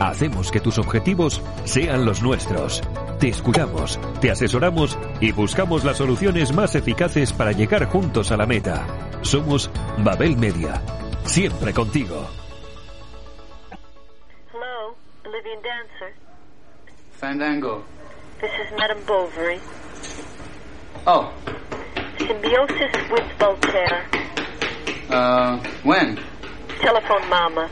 Hacemos que tus objetivos sean los nuestros. Te escuchamos, te asesoramos y buscamos las soluciones más eficaces para llegar juntos a la meta. Somos Babel Media. Siempre contigo. Hello, Bolivian dancer. Fandango. This is Madame Bovary. Oh, Symbiosis with Voltaire. uh, when? Telephone Mama.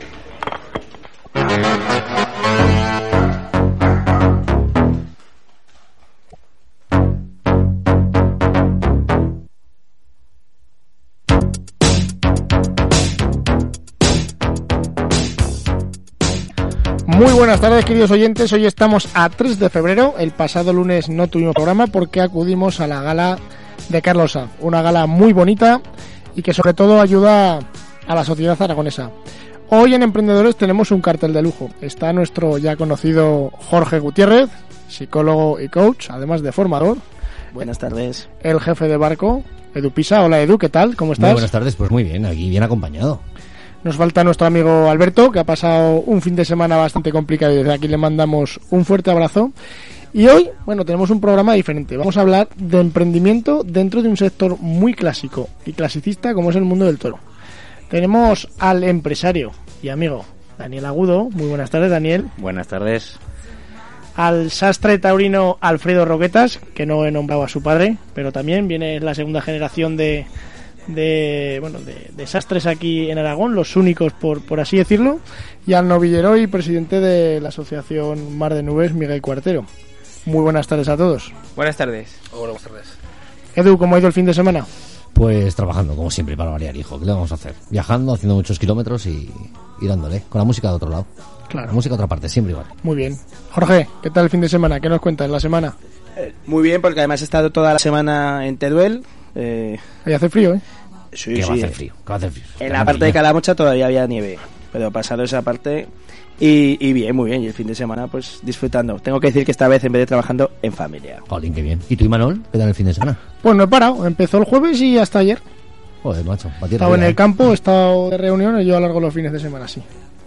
Muy buenas tardes, queridos oyentes. Hoy estamos a 3 de febrero. El pasado lunes no tuvimos programa porque acudimos a la gala de Carlos Sanz. Una gala muy bonita y que sobre todo ayuda a la sociedad aragonesa. Hoy en Emprendedores tenemos un cartel de lujo. Está nuestro ya conocido Jorge Gutiérrez, psicólogo y coach, además de formador. Buenas tardes. El jefe de barco, Edu Pisa. Hola Edu, ¿qué tal? ¿Cómo estás? Muy buenas tardes, pues muy bien, aquí bien acompañado. Nos falta nuestro amigo Alberto, que ha pasado un fin de semana bastante complicado y desde aquí le mandamos un fuerte abrazo. Y hoy, bueno, tenemos un programa diferente. Vamos a hablar de emprendimiento dentro de un sector muy clásico y clasicista como es el mundo del toro. Tenemos al empresario y amigo Daniel Agudo. Muy buenas tardes, Daniel. Buenas tardes. Al sastre taurino Alfredo Roquetas, que no he nombrado a su padre, pero también viene la segunda generación de, de bueno de, de sastres aquí en Aragón, los únicos por, por así decirlo, y al novillero y presidente de la asociación Mar de Nubes, Miguel Cuartero. Muy buenas tardes a todos. Buenas tardes. Hola, buenas tardes. Edu, ¿cómo ha ido el fin de semana? Pues trabajando, como siempre, para variar, hijo. ¿Qué le vamos a hacer? Viajando, haciendo muchos kilómetros y, y dándole. Con la música de otro lado. La Claro, música de otra parte, siempre igual. muy bien. Jorge, ¿qué tal el fin de semana? ¿Qué nos cuentas la semana? Muy bien, porque además he estado toda la semana en Teruel. Eh, Ahí hace frío, ¿eh? sí, que va a sí. hacer frío, que va a hacer frío. En la parte de Calamocha todavía había nieve, pero pasado esa parte y, y bien, muy bien. Y el fin de semana, pues disfrutando. Tengo que decir que esta vez en vez de trabajando en familia. Jolín, qué bien. ¿Y tú y Manol? ¿Qué tal el fin de semana? Pues no he parado, empezó el jueves y hasta ayer. Joder, macho. He estado en el ¿eh? campo, he estado de reuniones y yo a lo largo de los fines de semana, sí.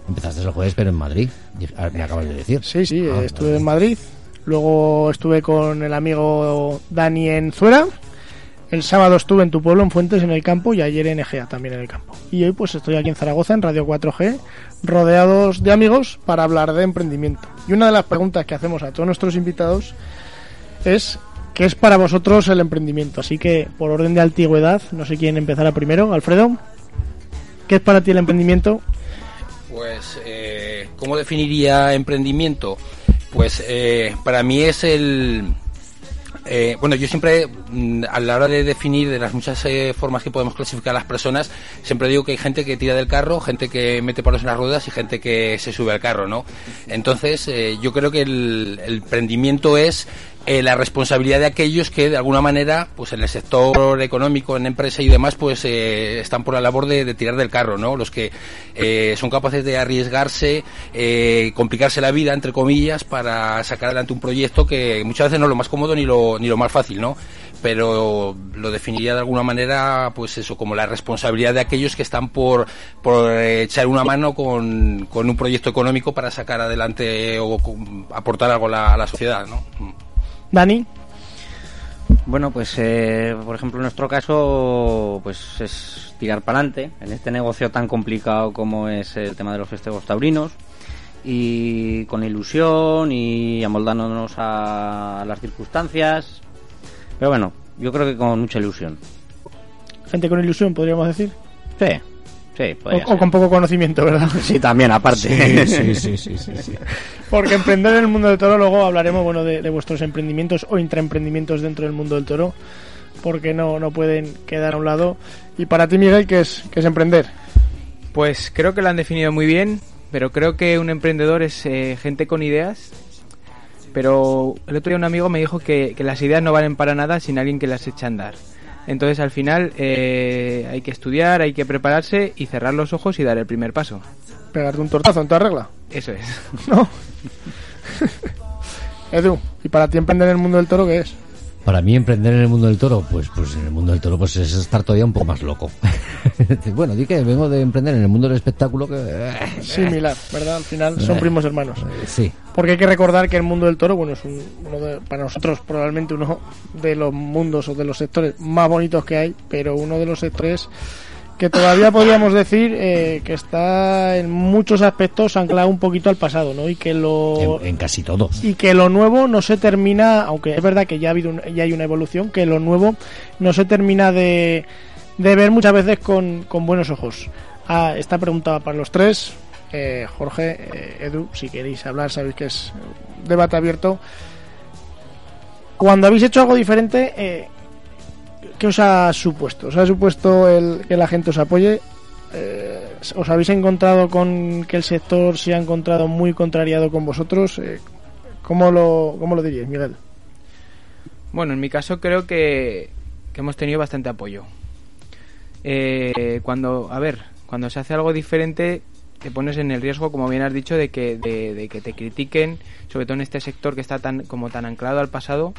Empezaste el jueves, pero en Madrid. Ah, Me acabas de decir. Sí, sí, Ah, estuve en Madrid. Luego estuve con el amigo Dani en Zuera. El sábado estuve en tu pueblo, en Fuentes, en el campo, y ayer en Egea, también en el campo. Y hoy pues estoy aquí en Zaragoza, en Radio 4G, rodeados de amigos para hablar de emprendimiento. Y una de las preguntas que hacemos a todos nuestros invitados es ¿qué es para vosotros el emprendimiento? Así que, por orden de antigüedad, no sé quién empezará primero. Alfredo, ¿qué es para ti el emprendimiento? Pues, eh, ¿cómo definiría emprendimiento? Pues eh, para mí es el... eh, bueno, yo siempre, mm, a la hora de definir de las muchas eh, formas que podemos clasificar a las personas, siempre digo que hay gente que tira del carro, gente que mete palos en las ruedas y gente que se sube al carro, ¿no? Entonces, eh, yo creo que el, el es eh, la responsabilidad de aquellos que de alguna manera, pues en el sector económico, en empresa y demás, pues eh, están por la labor de, tirar del carro, ¿no? Los que eh, son capaces de arriesgarse, eh, complicarse la vida, entre comillas, para sacar adelante un proyecto que muchas veces no es lo más cómodo ni lo, ni lo más fácil, ¿no? Pero lo definiría de alguna manera, pues eso, como la responsabilidad de aquellos que están por, por eh, echar una mano con, con un proyecto económico para sacar adelante o aportar algo a la sociedad, ¿no? Dani, Bueno, pues eh, por ejemplo en nuestro caso pues es tirar para adelante en este negocio tan complicado como es el tema de los festejos taurinos y con ilusión y amoldándonos a las circunstancias. Pero bueno, yo creo que con mucha ilusión. gente con ilusión, podríamos decir. Sí, sí, O, con poco conocimiento, ¿verdad? Sí, también aparte. Sí, sí, sí, sí, sí. Porque emprender en el mundo del toro, luego hablaremos bueno, de, de vuestros emprendimientos o intraemprendimientos dentro del mundo del toro, porque no, no pueden quedar a un lado. Y para ti, Miguel, ¿qué es, qué es emprender? Pues creo que lo han definido muy bien, pero creo que un emprendedor es eh, gente con ideas. Pero el otro día un amigo me dijo que, que las ideas no valen para nada sin alguien que las eche a andar. Entonces al final eh, hay que estudiar, hay que prepararse y cerrar los ojos y dar el primer paso. Pegarte un tortazo en toda regla. Eso es. ¿No? Edu, ¿y para ti emprender en el mundo del toro qué es? Para mí emprender en el mundo del toro, pues pues en el mundo del toro pues es estar todavía un poco más loco. bueno, di que vengo de emprender en el mundo del espectáculo que... eh, Similar, ¿verdad? Al final son Eh. primos hermanos. eh, sí. Porque hay que recordar que el mundo del toro, bueno, es un- uno de, para nosotros probablemente uno de los mundos o de los sectores más bonitos que hay, pero uno de los sectores que todavía podríamos decir eh, que está en muchos aspectos anclado un poquito al pasado, ¿no? Y que lo En, en casi todos. y que lo nuevo no se termina, aunque es verdad que ya ha habido un- ya hay una evolución, que lo nuevo no se termina de, de ver muchas veces con, con buenos ojos. Ah, esta pregunta para los tres. Eh, Jorge, eh, Edu, si queréis hablar, sabéis que es debate abierto. Cuando habéis hecho algo diferente, eh, ¿qué os ha supuesto? ¿Os ha supuesto el que la gente os apoye? Eh, ¿Os habéis encontrado con que el sector se ha encontrado muy contrariado con vosotros? Eh, ¿Cómo lo, cómo lo diríais, Miguel? Bueno, en mi caso creo que, que hemos tenido bastante apoyo. Eh, cuando, a ver, cuando se hace algo diferente, te pones en el riesgo, como bien has dicho, de que, de, de que te critiquen, sobre todo en este sector que está tan, como tan anclado al pasado.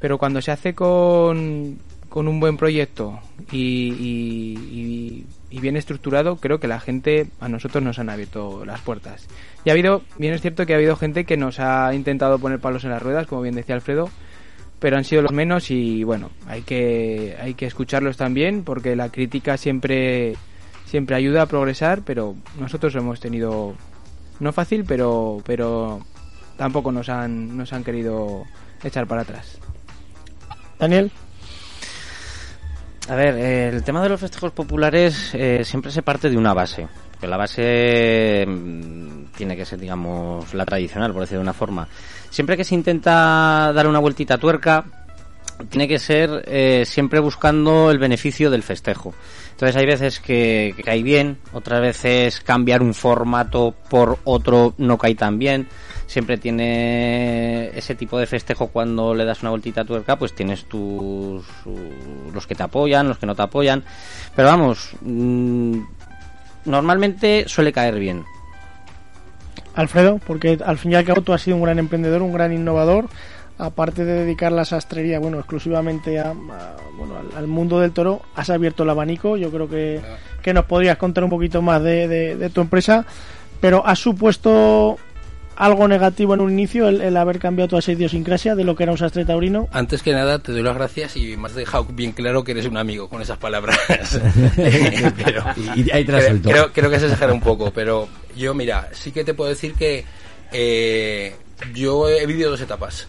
Pero cuando se hace con, con un buen proyecto y, y- y- y bien estructurado, creo que la gente, a nosotros nos han abierto las puertas. Y ha habido, bien es cierto que ha habido gente que nos ha intentado poner palos en las ruedas, como bien decía Alfredo, pero han sido los menos y bueno, hay que, hay que escucharlos también porque la crítica siempre, siempre ayuda a progresar, pero nosotros lo hemos tenido no fácil, pero, pero tampoco nos han, nos han querido echar para atrás. Daniel. A ver, el tema de los festejos populares eh, siempre se parte de una base. Que la base mm, tiene que ser, digamos, la tradicional, por decirlo de una forma. Siempre que se intenta dar una vueltita tuerca, tiene que ser eh, siempre buscando el beneficio del festejo. Entonces hay veces que cae bien, otras veces cambiar un formato por otro no cae tan bien. Siempre tiene ese tipo de festejo cuando le das una vueltita a tuerca, pues tienes tus los que te apoyan, los que no te apoyan. Pero vamos, mm, normalmente suele caer bien. Alfredo, porque al fin y al cabo tú has sido un gran emprendedor, un gran innovador, aparte de dedicar la sastrería, bueno, exclusivamente a, a- bueno, al, al mundo del toro, has abierto el abanico, yo creo que, que nos podrías contar un poquito más de, de- de tu empresa, pero ¿has supuesto algo negativo en un inicio el, el haber cambiado toda esa idiosincrasia de lo que era un sastre taurino? Antes que nada, te doy las gracias y me has dejado bien claro que eres un amigo con esas palabras. pero, Y- ahí creo, creo que se exagera un poco, pero yo, mira, sí que te puedo decir que eh, yo he vivido dos etapas.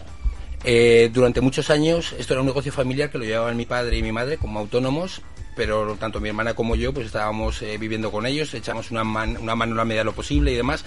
Eh, durante muchos años esto era un negocio familiar que lo llevaban mi padre y mi madre como autónomos, pero tanto mi hermana como yo pues estábamos eh, viviendo con ellos, echamos una, man- una mano en la medida de lo posible y demás.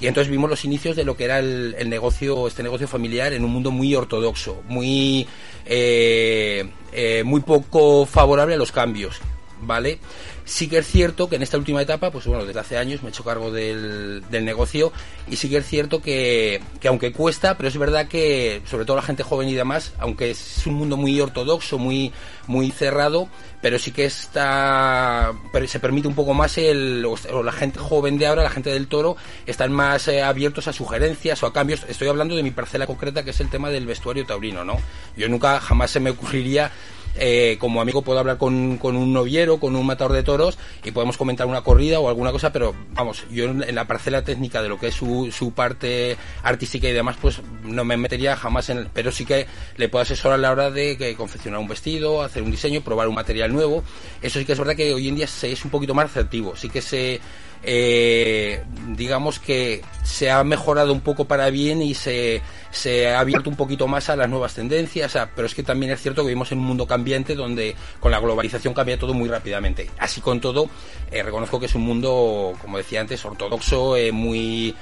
Y entonces vimos los inicios de lo que era el, el negocio, este negocio familiar en un mundo muy ortodoxo, muy, eh, eh, muy poco favorable a los cambios. ¿Vale? Sí que es cierto que en esta última etapa, pues bueno, desde hace años me he hecho cargo del, del negocio y sí que es cierto que, que aunque cuesta, pero es verdad que sobre todo la gente joven y demás, aunque es un mundo muy ortodoxo, muy, muy cerrado, pero sí que está, se permite un poco más el, o o la gente joven de ahora, la gente del toro, están más eh, abiertos a sugerencias o a cambios. Estoy hablando de mi parcela concreta que es el tema del vestuario taurino, ¿no? Yo nunca, jamás se me ocurriría eh, como amigo puedo hablar con, con un noviero, con un matador de toros y podemos comentar una corrida o alguna cosa, pero vamos, yo en, en la parcela técnica de lo que es su, su parte artística y demás, pues no me metería jamás en... Pero sí que le puedo asesorar a la hora de que confeccionar un vestido, hacer un diseño, probar un material nuevo. Eso sí que es verdad que hoy en día se es un poquito más asertivo, sí que se... eh, digamos que se ha mejorado un poco para bien y se, se ha abierto un poquito más a las nuevas tendencias, pero es que también es cierto que vivimos en un mundo cambiante donde con la globalización cambia todo muy rápidamente. Así con todo, eh, reconozco que es un mundo, como decía antes, ortodoxo, eh, muy,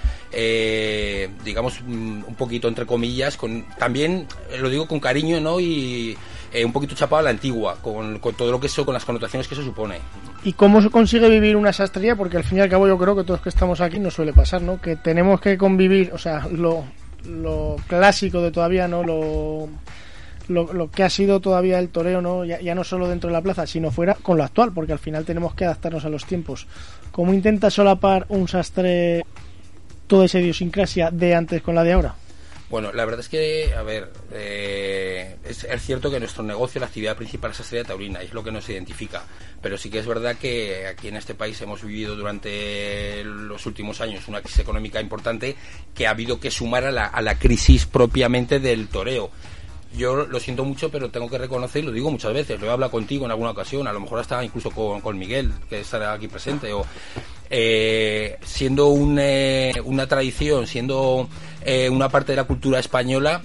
digamos, mm, un poquito entre comillas, con también, lo digo con cariño, ¿no? Y eh, un poquito chapado a la antigua, con, con todo lo que eso, con las connotaciones que eso supone. ¿Y cómo se consigue vivir una sastrería? Porque al fin y al cabo yo creo que todos que estamos aquí nos suele pasar, ¿no? Que tenemos que convivir, o sea, lo, lo clásico de todavía, ¿no? Lo, lo, lo que ha sido todavía el toreo, ¿no? Ya, ya no solo dentro de la plaza, sino fuera con lo actual, porque al final tenemos que adaptarnos a los tiempos. ¿Cómo intenta solapar un sastre toda esa idiosincrasia de antes con la de ahora? Bueno, la verdad es que, a ver, eh, es, cierto que nuestro negocio, la actividad principal es la estrella taurina, es lo que nos identifica. Pero sí que es verdad que aquí en este país hemos vivido durante los últimos años una crisis económica importante que ha habido que sumar a la, a la crisis propiamente del toreo yo lo siento mucho, pero tengo que reconocer, y lo digo muchas veces, lo he hablado contigo en alguna ocasión, a lo mejor hasta incluso con, con Miguel, que estará aquí presente, o eh, siendo un, eh, una tradición, siendo eh, una parte de la cultura española,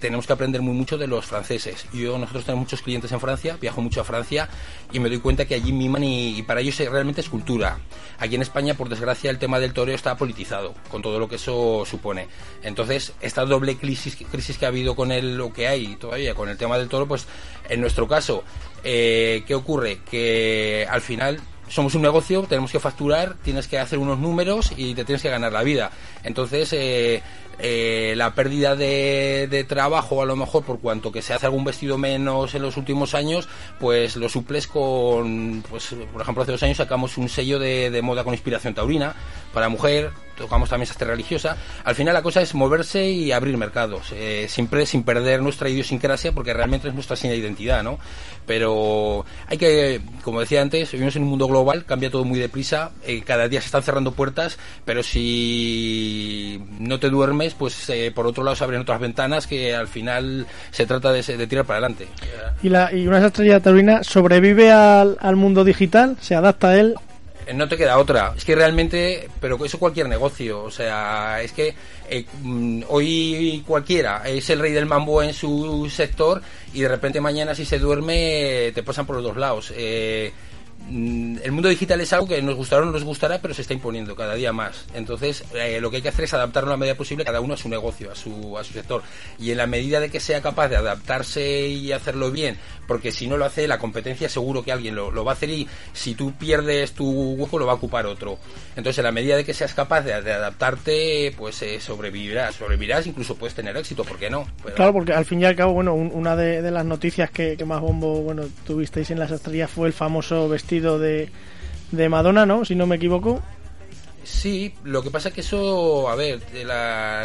tenemos que aprender muy mucho de los franceses. Yo, nosotros tenemos muchos clientes en Francia, viajo mucho a Francia y me doy cuenta que allí miman y, y para ellos realmente es cultura. Aquí en España, por desgracia, el tema del toreo está politizado, con todo lo que eso supone. Entonces, esta doble crisis, crisis que ha habido con el, lo que hay todavía con el tema del toro, pues en nuestro caso, ¿qué ocurre? Que al final somos un negocio, tenemos que facturar, tienes que hacer unos números y te tienes que ganar la vida. Entonces, eh, eh, la pérdida de, de trabajo, a lo mejor por cuanto que se hace algún vestido menos en los últimos años, pues lo suples con, pues por ejemplo, hace dos años sacamos un sello de, de moda con inspiración taurina para mujer, tocamos también sastre religiosa. Al final la cosa es moverse y abrir mercados, eh, siempre sin perder nuestra idiosincrasia, porque realmente es nuestra seña de identidad, ¿no? Pero hay que, como decía antes, vivimos en un mundo global, cambia todo muy deprisa, eh, cada día se están cerrando puertas, pero si no te duermes, pues eh, por otro lado se abren otras ventanas que al final se trata de, de tirar para adelante. ¿Y, la, y una estrella taurina sobrevive al, al mundo digital? ¿Se adapta a él? Eh, No te queda otra. Es que realmente, pero eso cualquier negocio. O sea, es que eh, mm, hoy cualquiera es el rey del mambo en su sector y de repente mañana si se duerme te pasan por los dos lados. Eh, el mundo digital es algo que nos gustará o no nos gustará, pero se está imponiendo cada día más. Entonces, eh, lo que hay que hacer es adaptarlo a la medida posible cada uno a su negocio, a su, a su sector. Y en la medida de que sea capaz de adaptarse y hacerlo bien, porque si no lo hace, la competencia seguro que alguien lo, lo va a hacer y si tú pierdes tu hueco lo va a ocupar otro. Entonces, en la medida de que seas capaz de, de adaptarte, pues eh, sobrevivirás. Sobrevivirás, incluso puedes tener éxito, ¿por qué no? Pero- Claro, porque al fin y al cabo, bueno, un- una de, de las noticias que, que más bombo, bueno, tuvisteis en las estrellas fue el famoso vestido de, de Madonna, ¿no? Si no me equivoco. Sí, lo que pasa es que eso, a ver,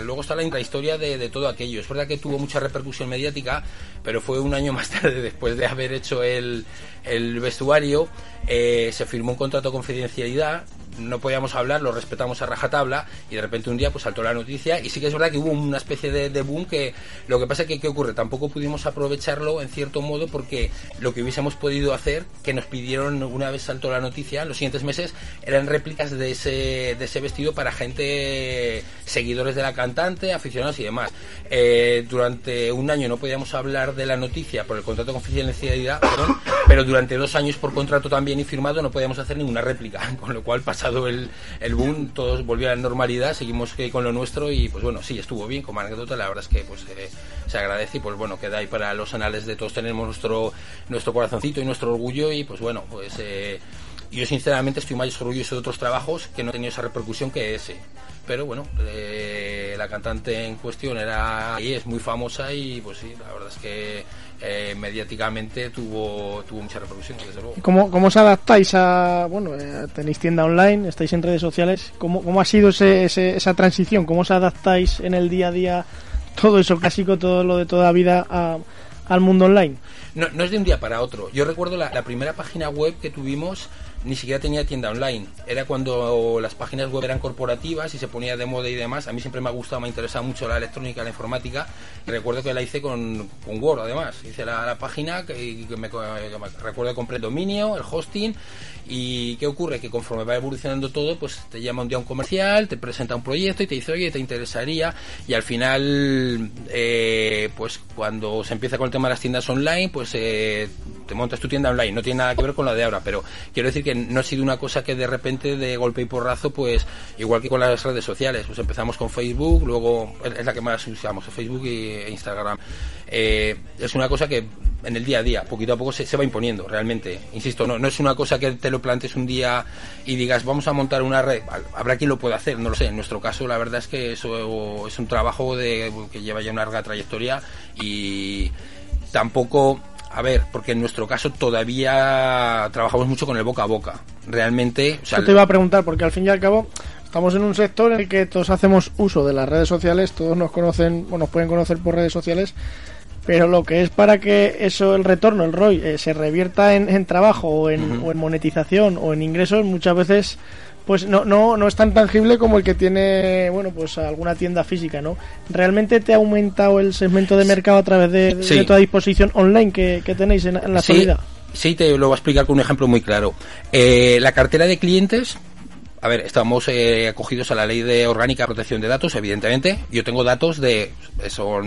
luego está la intrahistoria de, de todo aquello. Es verdad que tuvo mucha repercusión mediática, pero fue un año más tarde, después de haber hecho el, el vestuario, eh, se firmó un contrato de confidencialidad, no podíamos hablar, lo respetamos a rajatabla, y de repente un día pues saltó la noticia, y sí que es verdad que hubo una especie de, de boom que lo que pasa es que, ¿qué ocurre? Tampoco pudimos aprovecharlo en cierto modo porque lo que hubiésemos podido hacer, que nos pidieron una vez saltó la noticia, los siguientes meses eran réplicas de ese, de ese vestido para gente, seguidores de la cantante, aficionados y demás. Eh, durante un año no podíamos hablar de la noticia por el contrato de confidencialidad, perdón, pero durante dos años por contrato también y firmado no podíamos hacer ninguna réplica, con lo cual el, boom todos volvieron a la normalidad, seguimos con lo nuestro y pues bueno, sí, estuvo bien como anécdota, la verdad es que pues eh, se agradece y pues bueno, queda ahí para los anales de todos. Tenemos nuestro, nuestro corazoncito y nuestro orgullo y pues bueno, pues eh, yo sinceramente estoy más orgulloso de otros trabajos que no han tenido esa repercusión que ese. Pero bueno, eh, la cantante en cuestión era y es muy famosa y pues sí, la verdad es que eh, mediáticamente tuvo, tuvo mucha repercusión, desde luego. ¿Cómo, cómo os adaptáis a, bueno, eh, tenéis tienda online, estáis en redes sociales? ¿Cómo, cómo ha sido ese, ese- esa transición? ¿Cómo os adaptáis en el día a día todo eso clásico, todo lo de toda vida a- al mundo online? No, no es de un día para otro. Yo recuerdo la, la primera página web que tuvimos ni siquiera tenía tienda online. Era cuando las páginas web eran corporativas y se ponía de moda y demás. A mí siempre me ha gustado, me ha interesado mucho la electrónica, la informática. Y recuerdo que la hice con, con Word, además. Hice la, la página que me, me- recuerdo que compré el dominio, el hosting. ¿Y qué ocurre? Que conforme va evolucionando todo, pues te llama un día un comercial, te presenta un proyecto y te dice, oye, te interesaría. Y al final, eh, pues cuando se empieza con el tema de las tiendas online, pues eh, te montas tu tienda online. No tiene nada que ver con la de ahora, pero quiero decir que no ha sido una cosa que de repente, de golpe y porrazo, pues igual que con las redes sociales. Pues empezamos con Facebook, luego es la que más usamos, Facebook e Instagram. Eh, es una cosa que en el día a día, poquito a poco se, va imponiendo, realmente. Insisto, no, no es una cosa que te lo plantes un día y digas, vamos a montar una red. Habrá quien lo pueda hacer, no lo sé. En nuestro caso, la verdad es que eso es un trabajo que lleva ya una larga trayectoria y tampoco a ver, porque en nuestro caso todavía trabajamos mucho con el boca a boca. Realmente, o sea, Yo te iba a preguntar, porque al fin y al cabo estamos en un sector en el que todos hacemos uso de las redes sociales, todos nos conocen o nos pueden conocer por redes sociales, pero lo que es para que eso, el retorno, el ROI, eh, se revierta en, en trabajo o en, o en monetización o en ingresos, muchas veces pues no, no, no es tan tangible como el que tiene, bueno, pues alguna tienda física, ¿no? ¿Realmente te ha aumentado el segmento de mercado a través de, de Sí. toda disposición online que, que tenéis en, en la Sí, actualidad? sí, te lo voy a explicar con un ejemplo muy claro. Eh, la cartera de clientes, a ver, estamos eh, acogidos a la ley de orgánica de protección de datos, evidentemente. Yo tengo datos de, eso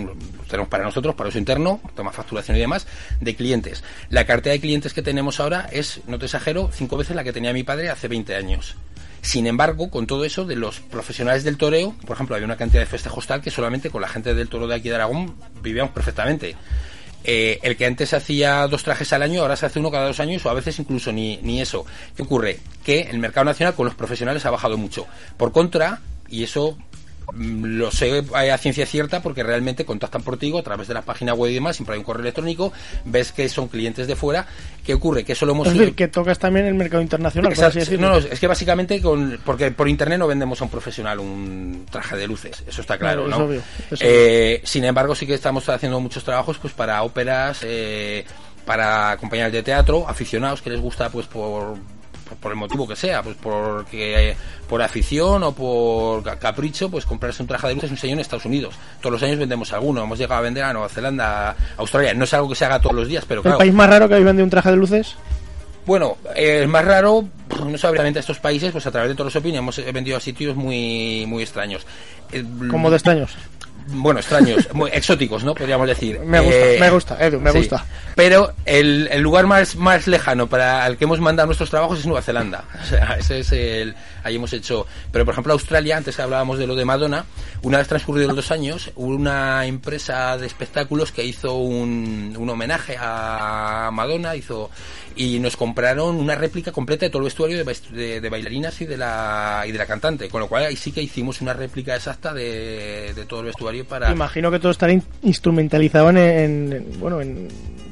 tenemos para nosotros, para uso interno, tema facturación y demás, de clientes. La cartera de clientes que tenemos ahora es, no te exagero, cinco veces la que tenía mi padre hace 20 años. Sin embargo, con todo eso, de los profesionales del toreo, por ejemplo, había una cantidad de festejos tal que solamente con la gente del toro de aquí de Aragón vivíamos perfectamente. Eh, el que antes hacía dos trajes al año, ahora se hace uno cada dos años o a veces incluso ni, ni eso. ¿Qué ocurre? Que el mercado nacional con los profesionales ha bajado mucho. Por contra, y eso lo sé a ciencia cierta porque realmente contactan por ti a través de la página web y demás, siempre hay un correo electrónico, ves que son clientes de fuera. ¿Qué ocurre? Que eso lo hemos Es decir, que tocas también el mercado internacional, por así no, no, es que básicamente con, porque por internet no vendemos a un profesional un traje de luces, eso está claro, Claro, es ¿no? obvio, es Eh, sin embargo, sí que estamos haciendo muchos trabajos pues para óperas, eh, para compañías de teatro, aficionados que les gusta pues por por- por el motivo que sea, pues porque por afición o por ca- capricho, pues comprarse un traje de luces un señor en Estados Unidos. Todos los años vendemos alguno, hemos llegado a vender a Nueva Zelanda, a Australia. No es algo que se haga todos los días, pero ¿El claro. país más raro que habéis vendido un traje de luces? Bueno, eh, el más raro, no sabría realmente estos países, pues a través de todos los opinions hemos eh, vendido a sitios muy muy extraños. Eh, Como de extraños. Bueno, extraños, muy exóticos, ¿no? Podríamos decir. Me gusta, Eh, me gusta, Edu, me sí. gusta. Pero el, el lugar más, más lejano para el que hemos mandado nuestros trabajos es Nueva Zelanda. O sea, ese es el. Ahí hemos hecho. Pero por ejemplo, Australia, antes hablábamos de lo de Madonna. Una vez transcurridos los dos años, una empresa de espectáculos que hizo un, homenaje a Madonna, hizo. Y nos compraron una réplica completa de todo el vestuario de, de- de bailarinas y de la y de la cantante. Con lo cual ahí sí que hicimos una réplica exacta de, todo el vestuario para. Imagino que todo estará in- instrumentalizado en, en- en- bueno, en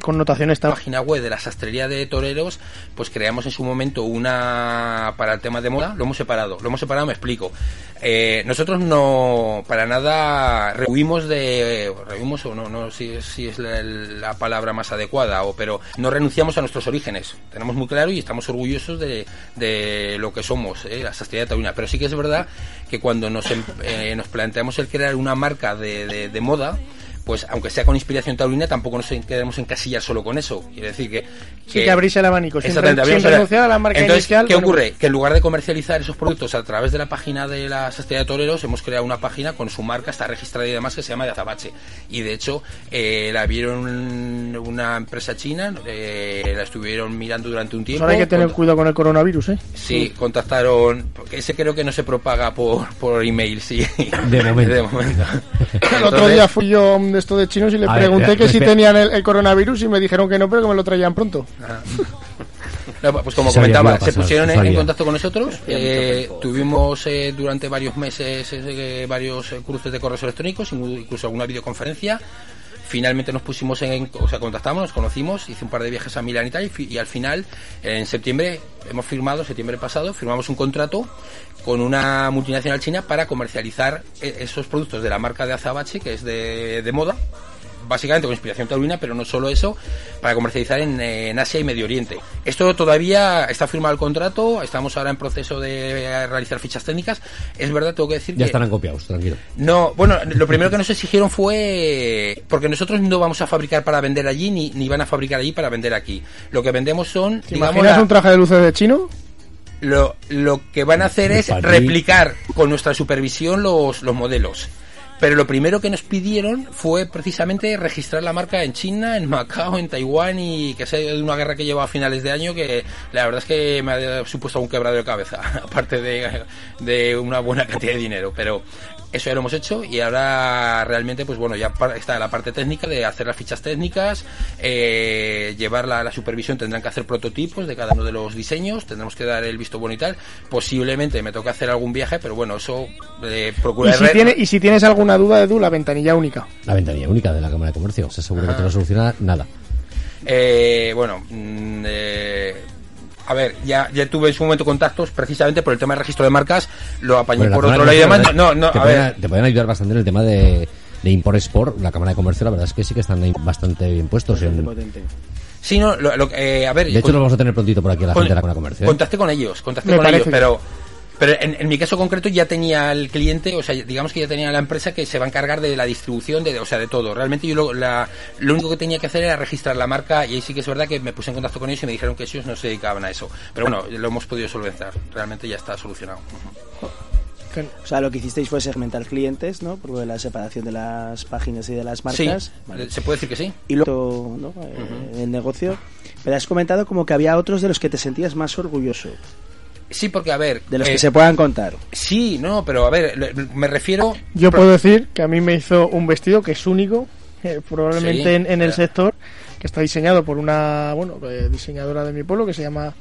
connotaciones tan... página web de la sastrería de toreros, pues creamos en su momento una para el tema de moda, lo hemos separado, lo hemos separado, me explico. Eh, nosotros no, para nada, rehuimos de, rehuimos o no, no si, si es la, la palabra más adecuada, o, pero no renunciamos a nuestros orígenes. Tenemos muy claro y estamos orgullosos de, de lo que somos, eh, la sastrería de taurina. Pero sí que es verdad que cuando nos, em- eh, nos planteamos el crear una marca de- de moda, pues aunque sea con inspiración taurina, tampoco nos en- queremos encasillar solo con eso. Quiere decir que... Sí, que abrís el abanico, sin Exactamente, re- sin renunciar a la marca Entonces, inicial, ¿qué bueno, ocurre? Que en lugar de comercializar esos productos a través de la página de la Sastrería de Toreros, hemos creado una página con su marca, está registrada y demás, que se llama de Azabache. Y de hecho, eh, la vieron una empresa china, eh, la estuvieron mirando durante un tiempo. Ahora hay que tener Cont- cuidado con el coronavirus, ¿eh? Sí, contactaron, porque ese creo que no se propaga por, por email, sí. De momento. De momento. El otro día fui yo de esto de chinos y le A pregunté que si tenían el, el coronavirus y me dijeron que no, pero que me lo traían pronto. No, pues como Sabía comentaba, se pusieron en, contacto con nosotros. eh, tuvimos eh, durante varios meses eh, varios cruces de correos electrónicos, inclu- incluso alguna videoconferencia. Finalmente nos pusimos en, o sea, contactamos, nos conocimos, hice un par de viajes a Milán y tal, y, y al final, en septiembre, hemos firmado, septiembre pasado, firmamos un contrato con una multinacional china para comercializar eh, esos productos de la marca de Azabache, que es de, de moda, básicamente con inspiración taurina, pero no solo eso, para comercializar en, en Asia y Medio Oriente. Esto todavía está firmado el contrato, estamos ahora en proceso de eh, realizar fichas técnicas. Es verdad, tengo que decir Ya que... estarán copiados, tranquilo. No, bueno, lo primero que nos exigieron fue porque nosotros no vamos a fabricar para vender allí ni, ni van a fabricar allí para vender aquí. Lo que vendemos son, ¿Te digamos, imaginas la- un traje de luces de chino? lo, lo que van a hacer es replicar con nuestra supervisión los, los modelos. Pero lo primero que nos pidieron fue precisamente registrar la marca en China, en Macao, en Taiwán y que sea de una guerra que lleva a finales de año que la verdad es que me ha supuesto un quebrado de cabeza, aparte de, de una buena cantidad de dinero. Pero eso ya lo hemos hecho y ahora realmente pues bueno ya está la parte técnica de hacer las fichas técnicas eh, llevarla a la supervisión tendrán que hacer prototipos de cada uno de los diseños tendremos que dar el visto bueno y tal posiblemente me toque hacer algún viaje pero bueno eso eh, Y si, tiene, y si tienes alguna duda, Edu, la ventanilla única. La ventanilla única de la Cámara de Comercio. Se asegura que te lo soluciona nada. Eh, bueno, mm, eh, a ver, ya, ya tuve en su momento contactos precisamente por el tema del registro de marcas, lo apañé Bueno, por otro lado y de demás. No, no, te, a pueden, ver, te pueden ayudar bastante en el tema de, de Import Export, la Cámara de Comercio, la verdad es que sí que están ahí bastante bien puestos. en- Potente. sí, no, lo, lo- eh, a ver, de hecho, con- lo vamos a tener prontito por aquí a la con- gente de la Cámara de Comercio. ¿eh? Contacté con ellos, contacté Me con parece ellos, pero pero en, en mi caso concreto ya tenía el cliente, o sea, digamos que ya tenía la empresa que se va a encargar de la distribución, de, o sea, de todo. Realmente yo lo, la- lo único que tenía que hacer era registrar la marca y ahí sí que es verdad que me puse en contacto con ellos y me dijeron que ellos no se dedicaban a eso. Pero bueno, lo hemos podido solventar. Realmente ya está solucionado. O sea, lo que hicisteis fue segmentar clientes, ¿no? Por lo de la separación de las páginas y de las Sí, marcas. Vale. se puede decir que sí. Y luego, ¿no? Eh, el negocio. Pero has comentado como que había otros de los que te sentías más orgulloso. Sí, porque a ver, De los eh, que se puedan contar. sí, no, pero a ver, le- me refiero Yo puedo decir que a mí me hizo un vestido que es único, eh, probablemente Sí, en, en el eh. sector, que está diseñado por una bueno eh, diseñadora de mi pueblo que se llama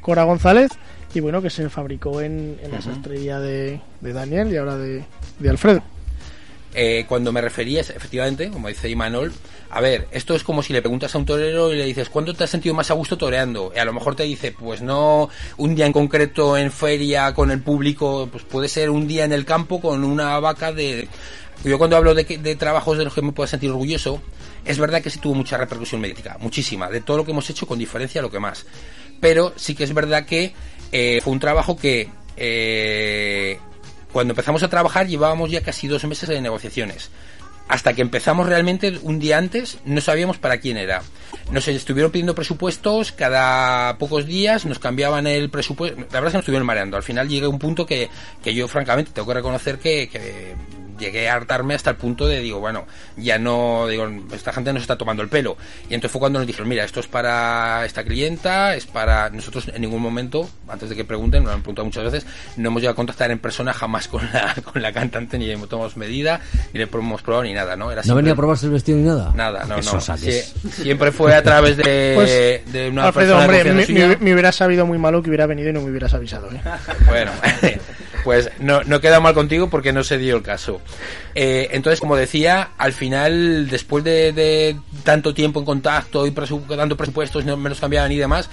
Cora González y bueno que se fabricó en, en la sastrería de, de Daniel y ahora de, de Alfredo. Eh, cuando me refería, efectivamente, como dice Imanol, a ver, esto es como si le preguntas a un torero y le dices, ¿cuándo te has sentido más a gusto toreando? A lo mejor te dice, pues no un día en concreto en feria con el público, pues puede ser un día en el campo con una vaca de... Yo cuando hablo de, de trabajos de los que me puedo sentir orgulloso, es verdad que sí tuvo mucha repercusión médica, muchísima, de todo lo que hemos hecho con diferencia lo que más. Pero sí que es verdad que eh, fue un trabajo que... eh, cuando empezamos a trabajar llevábamos ya casi dos meses de negociaciones. Hasta que empezamos realmente un día antes no sabíamos para quién era. Nos estuvieron pidiendo presupuestos cada pocos días, nos cambiaban el presupuesto. La verdad es que nos estuvieron mareando. Al final llegué a un punto que, que yo francamente tengo que reconocer que, que llegué a hartarme hasta el punto de digo, bueno, ya no, digo, esta gente nos está tomando el pelo. Y entonces fue cuando nos dijeron, mira, esto es para esta clienta, es para nosotros en ningún momento, antes de que pregunten, nos lo han preguntado muchas veces, no hemos llegado a contactar en persona jamás con la, con la cantante, ni le tomamos medida, ni le hemos probado ni nada, ¿no? Era ¿No venía a probarse el vestido ni nada? Nada, no, Eso, no. Sie- siempre fue a través de, Pues, de una Alfredo, persona de hombre, me- me hubiera sabido muy malo que hubiera venido y no me hubieras avisado. ¿eh? Bueno, pues no, no queda mal contigo porque no se dio el caso. Eh, entonces, como decía, al final, después de, de tanto tiempo en contacto y presu- dando presupuestos, no me los cambiaban y demás,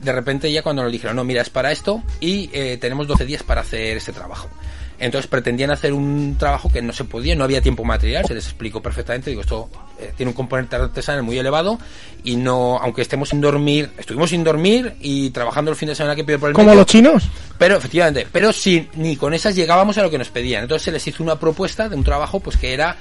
de repente ya cuando nos dijeron, no, mira, es para esto y eh, tenemos 12 días para hacer este trabajo. Entonces pretendían hacer un trabajo que no se podía, no había tiempo material, se les explicó perfectamente, digo, esto eh, tiene un componente artesanal muy elevado y no, aunque estemos sin dormir, estuvimos sin dormir y trabajando el fin de semana que pidió por el Como medio, los chinos. pero efectivamente, pero si ni con esas llegábamos a lo que nos pedían. Entonces se les hizo una propuesta de un trabajo pues que era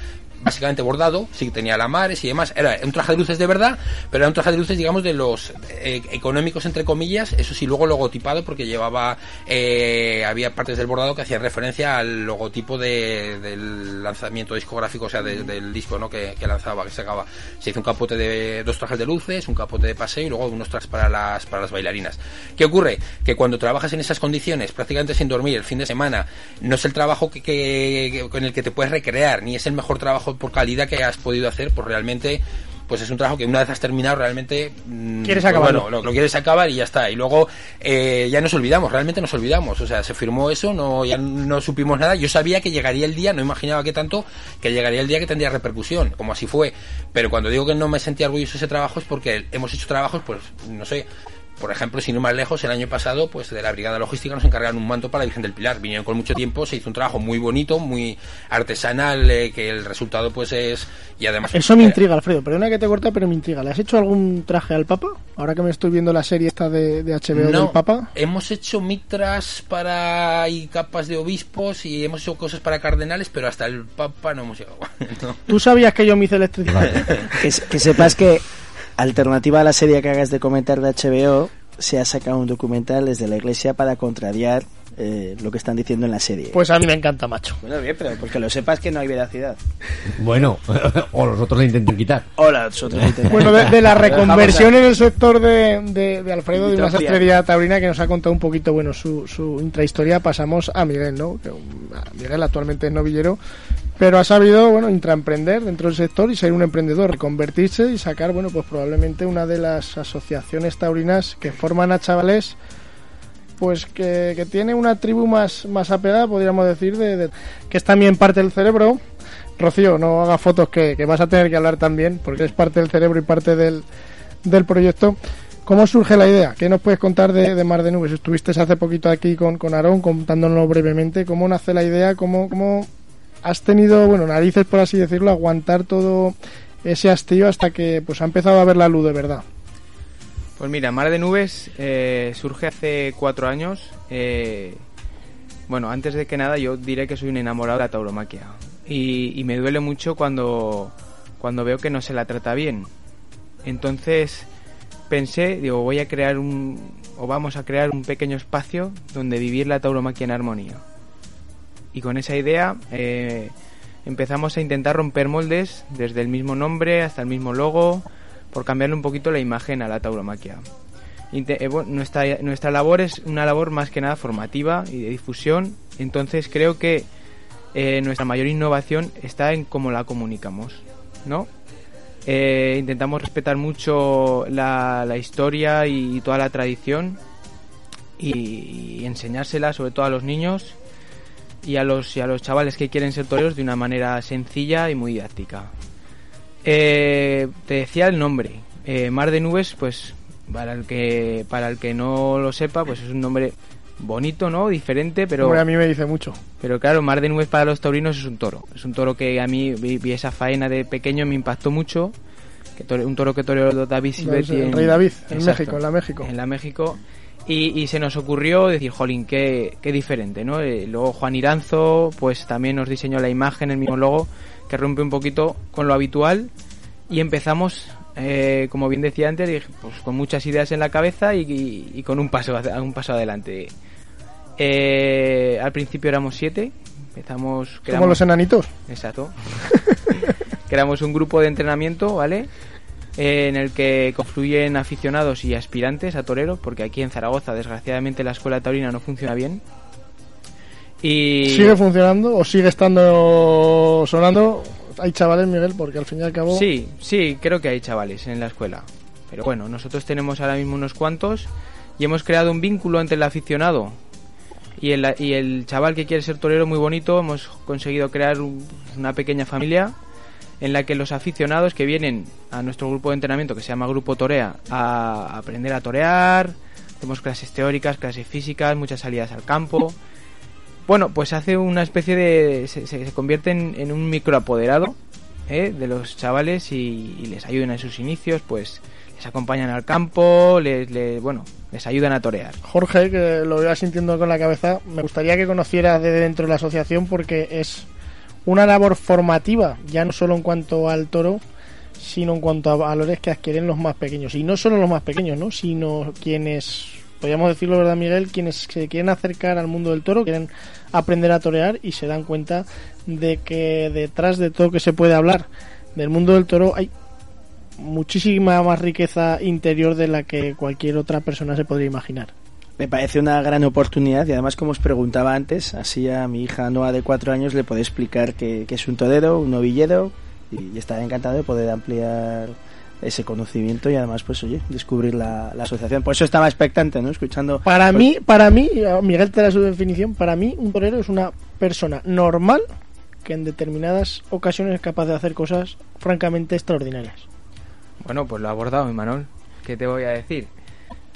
básicamente bordado, sí que tenía lamares y demás. Era un traje de luces de verdad, pero era un traje de luces, digamos, de los eh, económicos, entre comillas. Eso sí, luego logotipado, porque llevaba, eh, había partes del bordado que hacían referencia al logotipo de- del lanzamiento discográfico, o sea, de- del disco ¿no? que, que lanzaba, que sacaba. Se hizo un capote de dos trajes de luces, un capote de paseo y luego unos trajes para las, para las bailarinas. ¿Qué ocurre? Que cuando trabajas en esas condiciones, prácticamente sin dormir, el fin de semana, no es el trabajo que, que- que- con el que te puedes recrear, ni es el mejor trabajo por calidad que has podido hacer, pues realmente pues es un trabajo que una vez has terminado realmente mm, Quieres pues acabarlo. bueno, lo, lo quieres acabar y ya está. Y luego eh, ya nos olvidamos realmente nos olvidamos. O sea se firmó eso no ya no supimos nada. Yo sabía que llegaría el día no imaginaba que tanto que llegaría el día que tendría repercusión como así fue. Pero cuando digo que no me sentía orgulloso de ese trabajo es porque hemos hecho trabajos pues no sé por ejemplo, sin ir más lejos, el año pasado, pues de la Brigada Logística nos encargaron un manto para la Virgen del Pilar. Vinieron con mucho tiempo, se hizo un trabajo muy bonito, muy artesanal, eh, que el resultado pues es... Y además... Eso me eh, intriga, Alfredo. Perdona que te corta, pero me intriga. ¿Le has hecho algún traje al Papa? Ahora que me estoy viendo la serie esta de, de HBO No, del Papa. hemos hecho mitras para y capas de obispos y hemos hecho cosas para cardenales, pero hasta el Papa no hemos llegado. No. ¿Tú sabías que yo me hice electricidad? Que, se- que sepas que, alternativa a la serie que hagas de comentar de HBO, se ha sacado un documental desde la iglesia para contrariar eh, lo que están diciendo en la serie. Pues a mí me encanta, macho. bueno, bien, pero porque lo sepas que no hay veracidad. Bueno, o los otros le intentan quitar. Hola, nosotros intentamos. Bueno, de, de la reconversión en el sector de, de- de Alfredo, de una sastrería taurina que nos ha contado un poquito, bueno, su, su intrahistoria, pasamos a Miguel, ¿no? Que, a Miguel actualmente es novillero, pero ha sabido, bueno, intraemprender dentro del sector y ser un emprendedor, reconvertirse y sacar, bueno, pues probablemente una de las asociaciones taurinas que forman a chavales pues que, que tiene una tribu más, más apegada, podríamos decir, de, de- que es también parte del cerebro. Rocío, no haga fotos que, que vas a tener que hablar también, porque es parte del cerebro y parte del, del proyecto. ¿Cómo surge la idea? ¿Qué nos puedes contar de, de Mar de Nubes? Estuviste hace poquito aquí con, con Aarón contándonos brevemente cómo nace la idea, cómo, cómo has tenido, bueno, narices por así decirlo, aguantar todo ese hastío hasta que pues ha empezado a ver la luz de verdad. Pues mira, Mar de Nubes eh, surge hace cuatro años. eh, bueno, antes de que nada, yo diré que soy un enamorado de la tauromaquia. Y, y me duele mucho cuando, cuando veo que no se la trata bien. Entonces pensé, digo, voy a crear un. o vamos a crear un pequeño espacio donde vivir la tauromaquia en armonía. Y con esa idea eh, empezamos a intentar romper moldes, desde el mismo nombre hasta el mismo logo, por cambiarle un poquito la imagen a la tauromaquia. Eh, nuestra, nuestra labor es una labor más que nada formativa y de difusión, entonces creo que eh, nuestra mayor innovación está en cómo la comunicamos, ¿no? Intentamos respetar mucho la, historia y toda la tradición y enseñársela sobre todo a los niños y a los, y a los chavales que quieren ser toreros de una manera sencilla y muy didáctica. Eh, te decía el nombre. Eh, Mar de Nubes, pues para el que para el que no lo sepa, pues es un nombre bonito, ¿no? Diferente, pero Hombre, a mí me dice mucho. pero claro, Mar de Nubes para los taurinos es un toro. Es un toro que a mí vi, vi esa faena de pequeño, me impactó mucho. Que tore- un toro que toreó David Silvetti el Rey David, en Exacto, México, en la México. En la México. Y, y se nos ocurrió decir, jolín, qué, qué diferente, ¿no? Eh, luego Juan Iranzo, pues también nos diseñó la imagen, el mismo logo, que rompe un poquito con lo habitual. Y empezamos, eh, como bien decía antes, pues con muchas ideas en la cabeza y, y- y con un paso, un paso adelante. Eh, al principio éramos siete, empezamos... Como los enanitos. Exacto. Creamos un grupo de entrenamiento, ¿vale? Eh, en el que confluyen aficionados y aspirantes a toreros, porque aquí en Zaragoza, desgraciadamente, la escuela taurina no funciona bien. Y ¿Sigue funcionando o sigue estando sonando? Hay chavales, Miguel, porque al fin y al cabo... Sí, sí, creo que hay chavales en la escuela. Pero bueno, nosotros tenemos ahora mismo unos cuantos y hemos creado un vínculo entre el aficionado y el, y el chaval que quiere ser torero muy bonito. Hemos conseguido crear un- una pequeña familia en la que los aficionados que vienen a nuestro grupo de entrenamiento que se llama Grupo Torea a aprender a torear, hacemos clases teóricas, clases físicas, muchas salidas al campo. Bueno, pues hace una especie de... se, convierte en, un microapoderado ¿eh? de los chavales y, y les ayudan en sus inicios, pues les acompañan al campo, les, les- bueno, les ayudan a torear. Jorge, que lo iba sintiendo con la cabeza, me gustaría que conocieras de dentro de la asociación porque es una labor formativa, ya no solo en cuanto al toro, sino en cuanto a valores que adquieren los más pequeños. Y no solo los más pequeños, ¿no? Sino quienes, podríamos decirlo, ¿verdad, Miguel? Quienes se quieren acercar al mundo del toro, quieren aprender a torear y se dan cuenta de que detrás de todo que se puede hablar del mundo del toro hay muchísima más riqueza interior de la que cualquier otra persona se podría imaginar. Me parece una gran oportunidad y además, como os preguntaba antes, así a mi hija Noa de cuatro años le puedo explicar que, que es un torero, un novillero y, y estaré encantado de poder ampliar ese conocimiento y además, pues oye, descubrir la, la asociación. Por eso estaba expectante, ¿no? Escuchando. Para pues, mí, para mí, Miguel te da su definición, para mí un torero es una persona normal que en determinadas ocasiones es capaz de hacer cosas francamente extraordinarias. Bueno, pues lo ha abordado, Imanol. ¿Qué te voy a decir?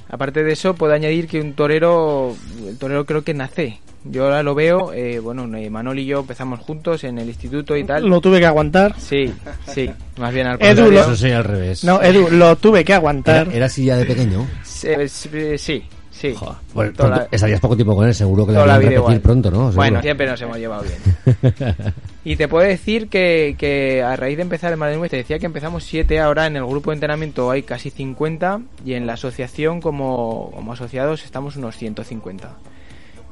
Aparte de eso, puedo añadir que un torero, el torero creo que nace. Yo ahora lo veo, eh, bueno, Manol y yo empezamos juntos en el instituto y tal. Lo tuve que aguantar. Sí, sí, más bien al Edu, contrario. lo- Eso sí, al revés. No, Edu, lo tuve que aguantar. Era, era así ya de pequeño. Sí, sí, sí. sí. Pues Toda pronto- la- estarías poco tiempo con él, seguro que la harían vida repetir igual. pronto, ¿no? Seguro. Bueno, siempre nos hemos llevado bien. Y te puedo decir que, que a raíz de empezar en Madrid te decía que empezamos 7 ahora en el grupo de entrenamiento hay casi 50 y en la asociación como, como asociados estamos unos 150.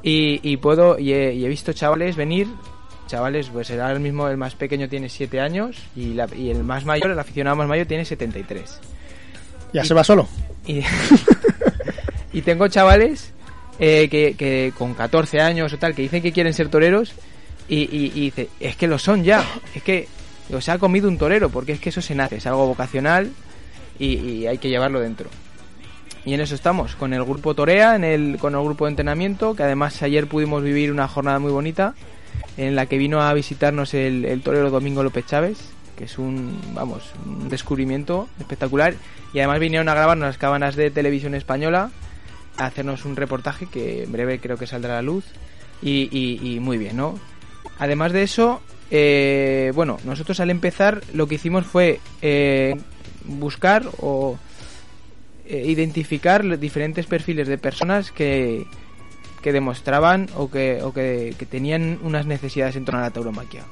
Y, y puedo y he, y he visto chavales venir, chavales, pues ahora mismo el más pequeño tiene 7 años y, la- y el más mayor, el aficionado más mayor tiene 73. Ya se va solo. Y, y tengo chavales eh, que, que con 14 años o tal, que dicen que quieren ser toreros y, y, y dice, es que lo son ya, es que o se ha comido un torero, porque es que eso se nace, es algo vocacional y, hay que llevarlo dentro. Y en eso estamos, con el grupo Torea, en el, con el grupo de entrenamiento, que además ayer pudimos vivir una jornada muy bonita, en la que vino a visitarnos el, el torero Domingo López Chávez, que es un, vamos, un descubrimiento espectacular. Y además vinieron a grabarnos las cámaras de televisión española, a hacernos un reportaje que en breve creo que saldrá a la luz. Y, y- y muy bien, ¿no? Además de eso, eh, bueno, nosotros al empezar lo que hicimos fue eh, buscar o eh, identificar los diferentes perfiles de personas que, que demostraban o, que, o que, que tenían unas necesidades en torno a la tauromaquia.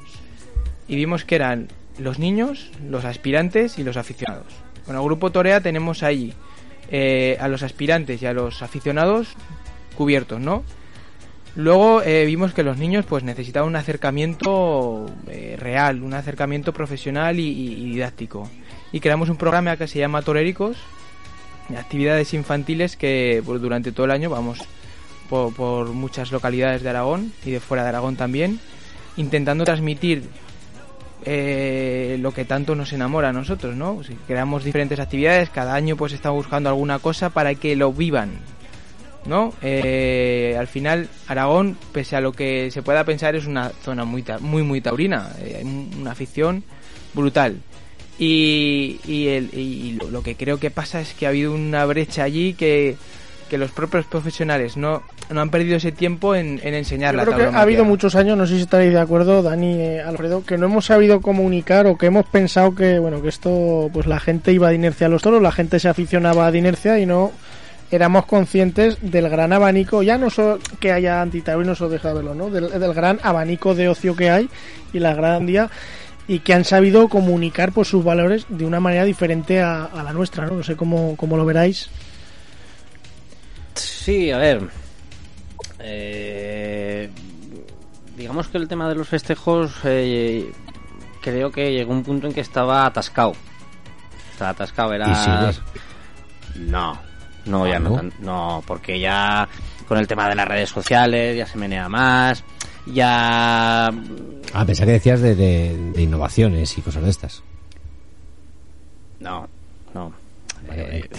Y vimos que eran los niños, los aspirantes y los aficionados. Con el grupo Torea tenemos ahí a los aspirantes y a los aficionados cubiertos, ¿no? Luego eh, vimos que los niños pues necesitaban un acercamiento eh, real, un acercamiento profesional y, didáctico. Y creamos un programa que se llama Toréricos, de actividades infantiles que pues, durante todo el año vamos por, por muchas localidades de Aragón y de fuera de Aragón también, intentando transmitir eh, lo que tanto nos enamora a nosotros, ¿no? Pues, creamos diferentes actividades, cada año pues estamos buscando alguna cosa para que lo vivan, ¿no? Eh, al final, Aragón, pese a lo que se pueda pensar, es una zona muy, muy, muy taurina. Eh, una afición brutal. Y, y, el- y lo, que creo que pasa es que ha habido una brecha allí que, que los propios profesionales no, no han perdido ese tiempo en, en enseñar Yo la creo que ha habido muchos años, no sé si estaréis de acuerdo, Dani, eh, Alfredo, que no hemos sabido comunicar o que hemos pensado que, bueno, que esto, pues la gente iba de inercia a los toros, la gente se aficionaba de inercia y no éramos conscientes del gran abanico, ya no solo que haya antitaurinos o deja de verlo, ¿no? Del, del gran abanico de ocio que hay y la gran día y que han sabido comunicar pues sus valores de una manera diferente a, a la nuestra, ¿no? No sé cómo, cómo lo veráis. Sí, a ver. Eh, digamos que el tema de los festejos eh, creo que llegó un punto en que estaba atascado. Estaba atascado, era... ¿Y sigue? No, no, ya Ah, no. ¿no? no, porque ya con el tema de las redes sociales ya se menea más, ya... Ah, pensaba que decías de, de- de innovaciones y cosas de estas. No, no. Vale, Eh,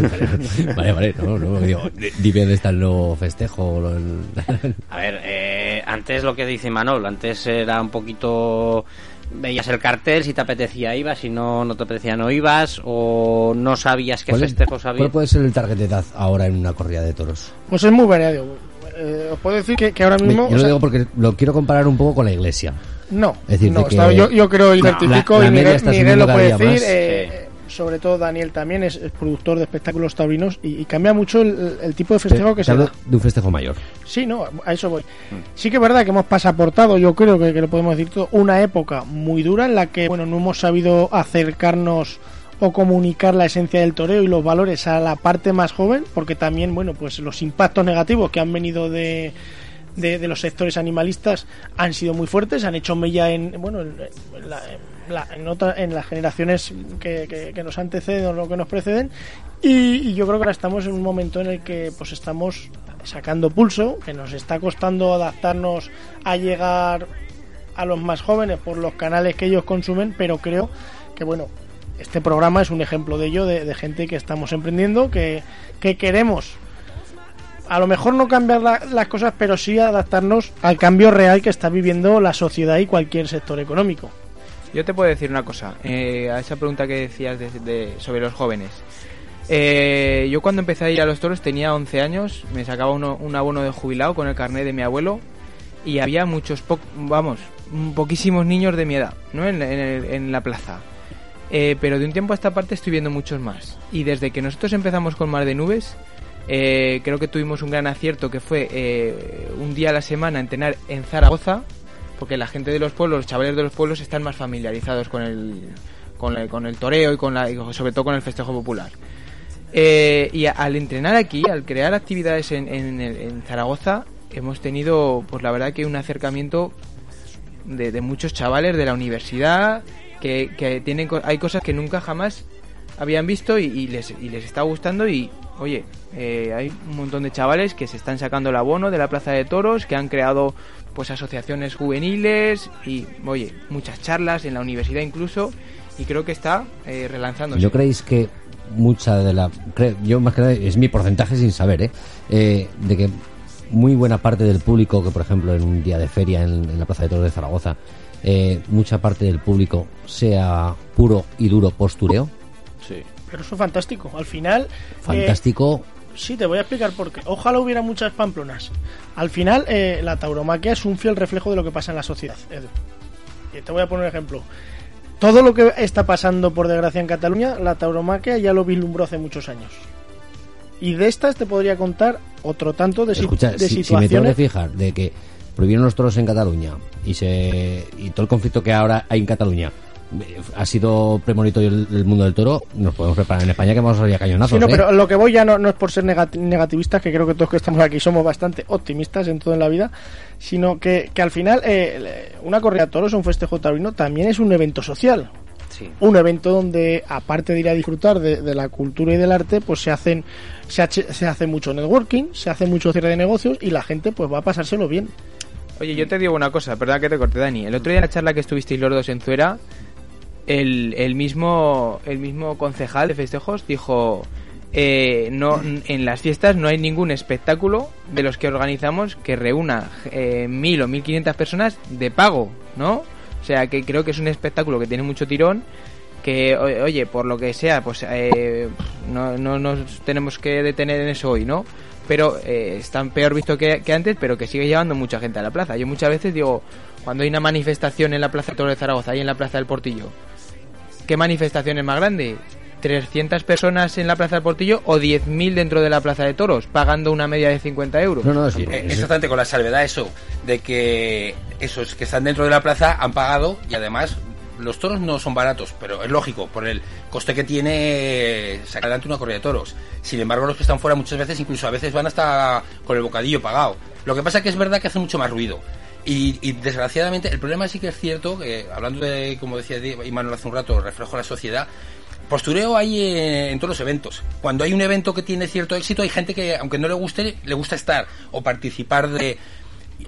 vale. vale, vale, no, no, digo, di- dime dónde está el nuevo festejo. lo- el- A ver, eh, antes lo que dice Manol, antes era un poquito... Veías el cartel, si te apetecía ibas, si no, no te apetecía no ibas, o no sabías qué ¿Cuál es- festejos había. ¿Cuál puede ser el target de edad ahora en una corrida de toros? Pues es muy variado. Eh, os puedo decir que, que ahora mismo... yo lo sea, digo porque lo quiero comparar un poco con la iglesia. No, Es decir, no, de que- está- yo, yo creo y No, certifico la- la y Miguel, Miguel lo puede decir, eh, sobre todo Daniel también es, es productor de espectáculos taurinos y, y cambia mucho el, el tipo de festejo Te- que se da. de un festejo mayor. Sí, no, a eso voy. Sí que es verdad que hemos pasaportado, yo creo que, que lo podemos decir todo, una época muy dura en la que, bueno, no hemos sabido acercarnos o comunicar la esencia del toreo y los valores a la parte más joven, porque también, bueno, pues los impactos negativos que han venido de, de, de los sectores animalistas han sido muy fuertes, han hecho mella en, bueno, en, en la- en la- en otra- en las generaciones que, nos anteceden o que nos preceden, y, y yo creo que ahora estamos en un momento en el que pues estamos sacando pulso, que nos está costando adaptarnos a llegar a los más jóvenes por los canales que ellos consumen, pero creo que bueno, este programa es un ejemplo de ello, de, de gente que estamos emprendiendo, que, que queremos a lo mejor no cambiar la- las cosas, pero sí adaptarnos al cambio real que está viviendo la sociedad y cualquier sector económico. Yo te puedo decir una cosa, eh, a esa pregunta que decías de- sobre los jóvenes. Eh, yo cuando empecé a ir a los toros tenía 11 años, me sacaba un abono de jubilado con el carnet de mi abuelo y había muchos, po- vamos, poquísimos niños de mi edad, ¿no? En la plaza. Eh, pero de un tiempo a esta parte estoy viendo muchos más. Y desde que nosotros empezamos con Mar de Nubes, eh, creo que tuvimos un gran acierto que fue eh, un día a la semana entrenar en Zaragoza, porque la gente de los pueblos, los chavales de los pueblos están más familiarizados con el, con, la- con el toreo y con la, y sobre todo con el festejo popular. Eh, y al entrenar aquí, al crear actividades en, en, el- en Zaragoza, hemos tenido, pues la verdad que un acercamiento de, de muchos chavales de la universidad que, que tienen hay cosas que nunca jamás habían visto y, y les, y les está gustando y oye eh, hay un montón de chavales que se están sacando el abono de la plaza de toros que han creado pues asociaciones juveniles y oye muchas charlas en la universidad incluso y creo que está eh, relanzándose ¿No creéis que mucha de la... cre- Yo más que nada, es mi porcentaje sin saber, ¿eh? Eh, De que muy buena parte del público que, por ejemplo, en un día de feria en, en la Plaza de Toros de Zaragoza, eh, mucha parte del público sea puro y duro postureo? Sí. Pero eso es fantástico. Al final. eh, Fantástico. Sí, te voy a explicar por qué. Ojalá hubiera muchas pamplonas. Al final, eh, la tauromaquia es un fiel reflejo de lo que pasa en la sociedad, Edu. Y te voy a poner un ejemplo. Todo lo que está pasando, por desgracia, en Cataluña, la tauromaquia ya lo vislumbró hace muchos años. Y de estas te podría contar otro tanto de, Escucha, de si, si me tengo situaciones. que fijar de que prohibieron los toros en Cataluña y se y todo el conflicto que ahora hay en Cataluña ha sido premonitorio el, el mundo del toro, nos podemos preparar en España que vamos a salir a cañonazos. Sí, no, ¿eh? pero lo que voy ya no, no es por ser negati- negativistas, que creo que todos que estamos aquí somos bastante optimistas en todo en la vida, sino que, que al final eh, una corrida de toros, un festejo taurino, también es un evento social. Sí. Un evento donde, aparte de ir a disfrutar de, de la cultura y del arte, pues se hacen se, hace- se hace mucho networking, se hace mucho cierre de negocios y la gente pues va a pasárselo bien. Oye, yo te digo una cosa, perdón que te corte, Dani. El otro día en la charla que estuvisteis los dos en Zuera, el, el mismo el mismo concejal de festejos dijo eh, no en las fiestas no hay ningún espectáculo de los que organizamos que reúna eh, mil o mil quinientas personas de pago, ¿no? O sea que creo que es un espectáculo que tiene mucho tirón que oye por lo que sea pues eh, no, no nos tenemos que detener en eso hoy, ¿no? Pero eh, están peor visto que, que antes, pero que sigue llevando mucha gente a la plaza. Yo muchas veces digo, cuando hay una manifestación en la Plaza de Toro de Zaragoza y en la Plaza del Portillo, ¿qué manifestación es más grande? ¿300 personas en la Plaza del Portillo o 10.000 dentro de la Plaza de Toros, pagando una media de 50 euros? No, no, eso- Eh, Exactamente, con la salvedad eso, de que esos que están dentro de la plaza han pagado y además los toros no son baratos, pero es lógico, por el coste que tiene sacar adelante una corrida de toros. Sin embargo, los que están fuera muchas veces, incluso a veces van hasta con el bocadillo pagado. Lo que pasa que es verdad que hace mucho más ruido. Y, y desgraciadamente, el problema sí que es cierto, que hablando de, como decía Imanol hace un rato, reflejo de la sociedad, Postureo hay en todos los eventos. Cuando hay un evento que tiene cierto éxito, hay gente que, aunque no le guste, le gusta estar o participar de.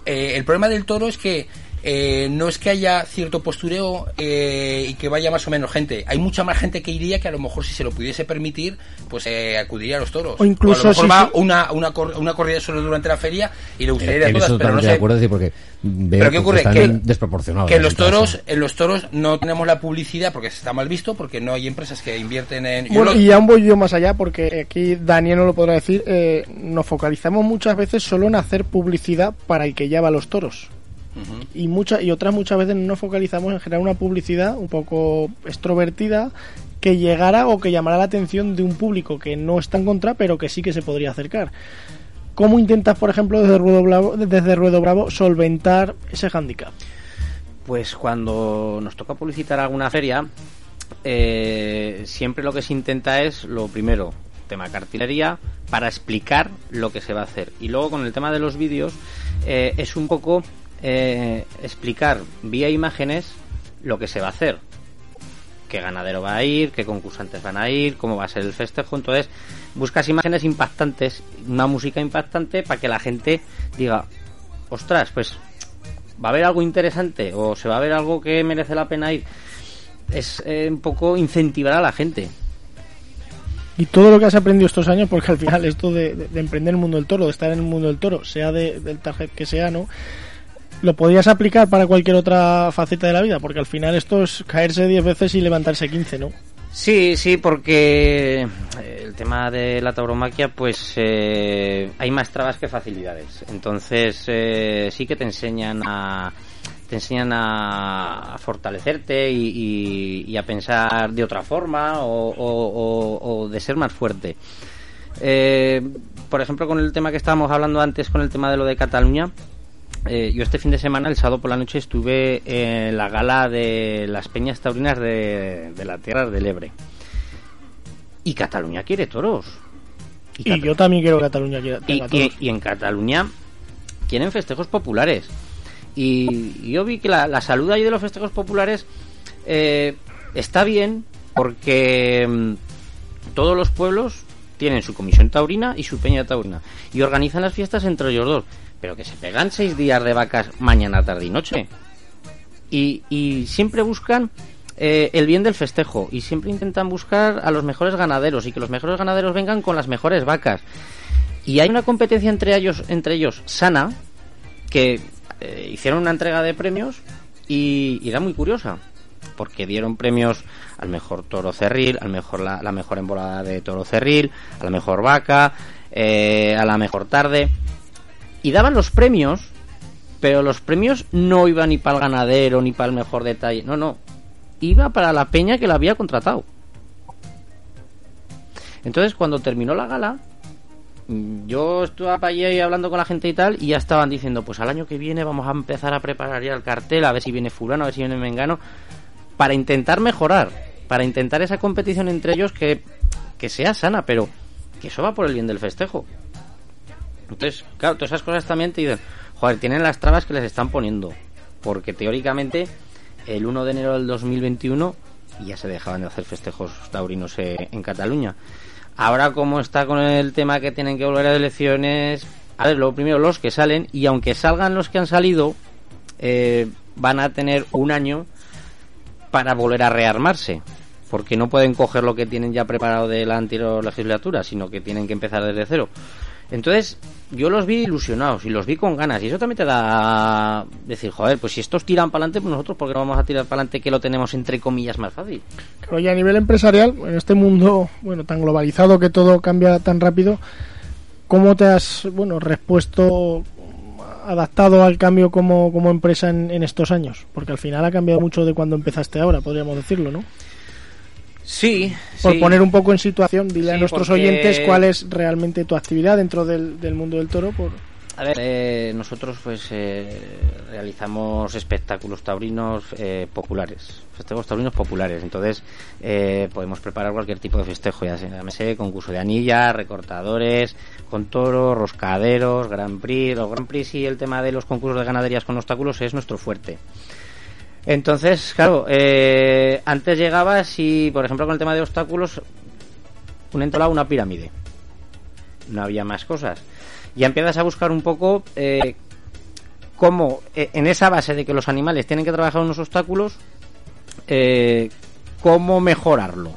Eh, el problema del toro es que eh, no es que haya cierto postureo eh, y que vaya más o menos gente. Hay mucha más gente que iría que a lo mejor si se lo pudiese permitir, pues eh, acudiría a los toros. O incluso a lo mejor si va sí- una, una, cor- una corrida solo durante la feria y le gustaría ir a todas, eso pero no sé. de porque veo Pero ¿qué ocurre? están Que, desproporcionados. que en los toros, caso. en los toros no tenemos la publicidad porque está mal visto, porque no hay empresas que invierten en. Bueno, lo- y aún voy yo más allá porque aquí Daniel no lo podrá decir. eh, nos focalizamos muchas veces solo en hacer publicidad para el que lleva los toros. Y, muchas y otras muchas veces no nos focalizamos en generar una publicidad un poco extrovertida que llegara o que llamara la atención de un público que no está en contra, pero que sí que se podría acercar. ¿Cómo intentas, por ejemplo, desde Ruedo Bravo, desde Ruedo Bravo solventar ese hándicap? Pues cuando nos toca publicitar alguna feria, eh, siempre lo que se intenta es, lo primero, tema cartelería, para explicar lo que se va a hacer. Y luego con el tema de los vídeos, eh, es un poco eh, explicar vía imágenes lo que se va a hacer. Qué ganadero va a ir, qué concursantes van a ir, cómo va a ser el festejo. Entonces, buscas imágenes impactantes, una música impactante para que la gente diga, ostras, pues va a haber algo interesante o se va a ver algo que merece la pena ir. Es eh, un poco incentivar a la gente. Y todo lo que has aprendido estos años, porque al final esto de, de- de emprender el mundo del toro, de estar en el mundo del toro, sea de- del target que sea, ¿no? Lo podrías aplicar para cualquier otra faceta de la vida, porque al final esto es caerse 10 veces y levantarse 15, ¿no? Sí, sí, porque eh, el tema de la tauromaquia, pues eh, hay más trabas que facilidades. Entonces eh, sí que te enseñan a te enseñan a, fortalecerte y, y- y a pensar de otra forma o, o- o- o de ser más fuerte. Eh, por ejemplo, con el tema que estábamos hablando antes, con el tema de lo de Cataluña, eh, yo este fin de semana, el sábado por la noche, estuve en la gala de las peñas taurinas de, de la Tierra del Ebre. Y Cataluña quiere toros. Y yo también quiero que Cataluña quiera- y, y- en Cataluña quieren festejos populares. Y, yo vi que la, la salud ahí de los festejos populares eh, está bien porque mm, todos los pueblos tienen su comisión taurina y su peña taurina y organizan las fiestas entre ellos dos. Pero que se pegan seis días de vacas mañana, tarde y noche. Y, y siempre buscan eh, el bien del festejo y siempre intentan buscar a los mejores ganaderos y que los mejores ganaderos vengan con las mejores vacas. Y hay una competencia entre ellos, entre ellos sana, que eh, hicieron una entrega de premios y, y era muy curiosa porque dieron premios al mejor toro cerril, al mejor la, mejor embolada de toro cerril, a la mejor vaca, eh, a la mejor tarde y daban los premios, pero los premios no iban ni para el ganadero ni para el mejor detalle, no, no, iba para la peña que la había contratado. Entonces cuando terminó la gala, mm, yo estuve para allí hablando con la gente y tal, y ya estaban diciendo, pues al año que viene vamos a empezar a preparar ya el cartel, a ver si viene fulano, a ver si viene mengano, para intentar mejorar, para intentar esa competición entre ellos que, que sea sana, pero que eso va por el bien del festejo. Entonces, claro, todas esas cosas también te dicen, joder, tienen las trabas que les están poniendo, porque teóricamente el 1 de enero del 2021 ya se dejaban de hacer festejos taurinos eh, en Cataluña. Ahora como está con el tema que tienen que volver a elecciones, a ver, lo primero los que salen y aunque salgan los que han salido, eh, van a tener un año para volver a rearmarse, porque no pueden coger lo que tienen ya preparado de la anterior legislatura, sino que tienen que empezar desde cero. Entonces, yo los vi ilusionados y los vi con ganas. Y eso también te da decir, joder, pues si estos tiran para adelante, pues nosotros, ¿por qué no vamos a tirar para adelante que lo tenemos entre comillas más fácil? Claro, y a nivel empresarial, en este mundo bueno tan globalizado que todo cambia tan rápido, ¿cómo te has bueno respuesto, adaptado al cambio como, como empresa en, en estos años? Porque al final ha cambiado mucho de cuando empezaste ahora, podríamos decirlo, ¿no? Sí, Por sí. poner un poco en situación, dile a nuestros porque- oyentes cuál es realmente tu actividad dentro del, del mundo del toro. Por... A ver, eh, nosotros pues eh, realizamos espectáculos taurinos eh, populares, festejos taurinos populares. Entonces eh, podemos preparar cualquier tipo de festejo, ya sea llámese concurso de anilla, recortadores, con toros, roscaderos, Grand Prix. Los Grand Prix y el tema de los concursos de ganaderías con obstáculos es nuestro fuerte. Entonces, claro, eh, antes llegabas y, por ejemplo, con el tema de obstáculos, un entolado, una pirámide. No había más cosas. Ya empiezas a buscar un poco eh, cómo, eh, en esa base de que los animales tienen que trabajar unos obstáculos, eh, cómo mejorarlo.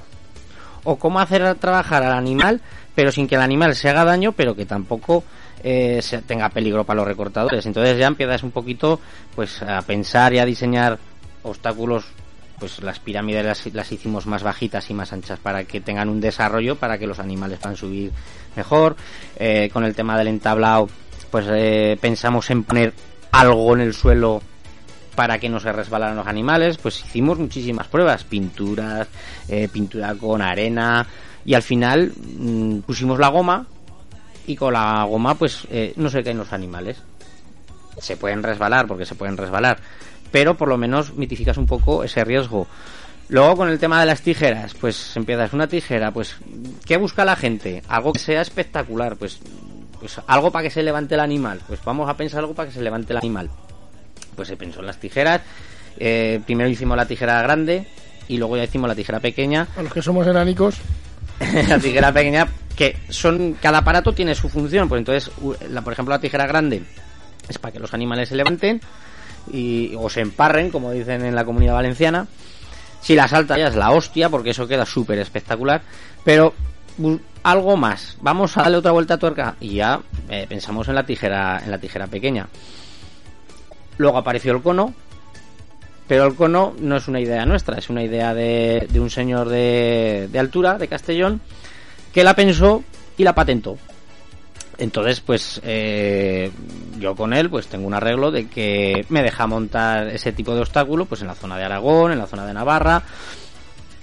O cómo hacer trabajar al animal, pero sin que el animal se haga daño, pero que tampoco eh, se- tenga peligro para los recortadores. Entonces ya empiezas un poquito pues a pensar y a diseñar obstáculos pues las pirámides las, las hicimos más bajitas y más anchas para que tengan un desarrollo para que los animales puedan subir mejor. Eh, con el tema del entablado pues eh, pensamos en poner algo en el suelo para que no se resbalaran los animales pues hicimos muchísimas pruebas pinturas eh, pintura con arena y al final mm, pusimos la goma y con la goma pues no se caen los animales. Se pueden resbalar porque se pueden resbalar pero por lo menos mitificas un poco ese riesgo. Luego con el tema de las tijeras pues empiezas una tijera pues qué busca la gente algo que sea espectacular pues pues algo para que se levante el animal. Pues vamos a pensar algo para que se levante el animal. Pues se pensó en las tijeras. Eh, primero hicimos la tijera grande y luego ya hicimos la tijera pequeña. A los que somos enánicos, la tijera pequeña que son cada aparato tiene su función. Pues entonces la, por ejemplo la tijera grande es para que los animales se levanten y o se emparren como dicen en la comunidad valenciana. Si la salta ya es la hostia porque eso queda súper espectacular. Pero algo más. Vamos a darle otra vuelta a tuerca y ya eh, pensamos en la tijera en la tijera pequeña. Luego apareció el cono pero el cono no es una idea nuestra, es una idea de, de un señor de, de altura, de Castellón, que la pensó y la patentó. Entonces, pues eh, yo con él pues tengo un arreglo de que me deja montar ese tipo de obstáculo pues en la zona de Aragón, en la zona de Navarra.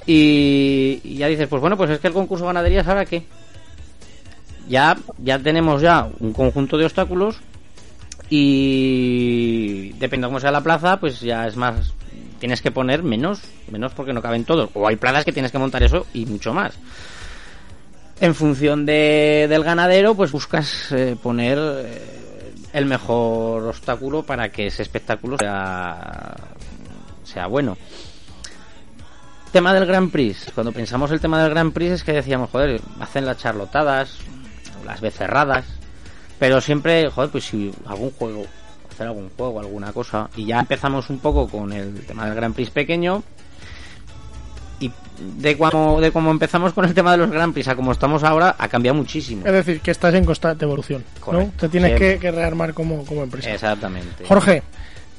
Y, y ya dices, pues bueno, pues es que el concurso de ganaderías ahora qué? Ya, ya tenemos ya un conjunto de obstáculos y depende de cómo sea la plaza, pues ya es más tienes que poner menos, menos porque no caben todos. O hay plazas que tienes que montar eso y mucho más. En función de, del ganadero, pues buscas eh, poner eh, el mejor obstáculo para que ese espectáculo sea, sea bueno. Tema del Grand Prix. Cuando pensamos el tema del Grand Prix es que decíamos, joder, hacen las charlotadas, las becerradas, pero siempre, joder, pues si algún juego, hacer algún juego, alguna cosa. Y ya empezamos un poco con el tema del Grand Prix pequeño. Y de cómo, de cómo empezamos con el tema de los Grand Prix a como estamos ahora, ha cambiado muchísimo. es decir, que estás en constante evolución. ¿no? Te tienes que, rearmar como, como empresa. Exactamente. Jorge,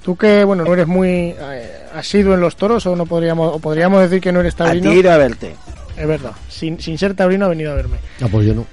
Tú que, bueno, no eres muy eh, asiduo en los toros o no podríamos, o podríamos decir que no eres A taurino. ti he ido a verte. Es verdad. Sin, sin ser taurino ha venido a verme. Ah, pues yo no.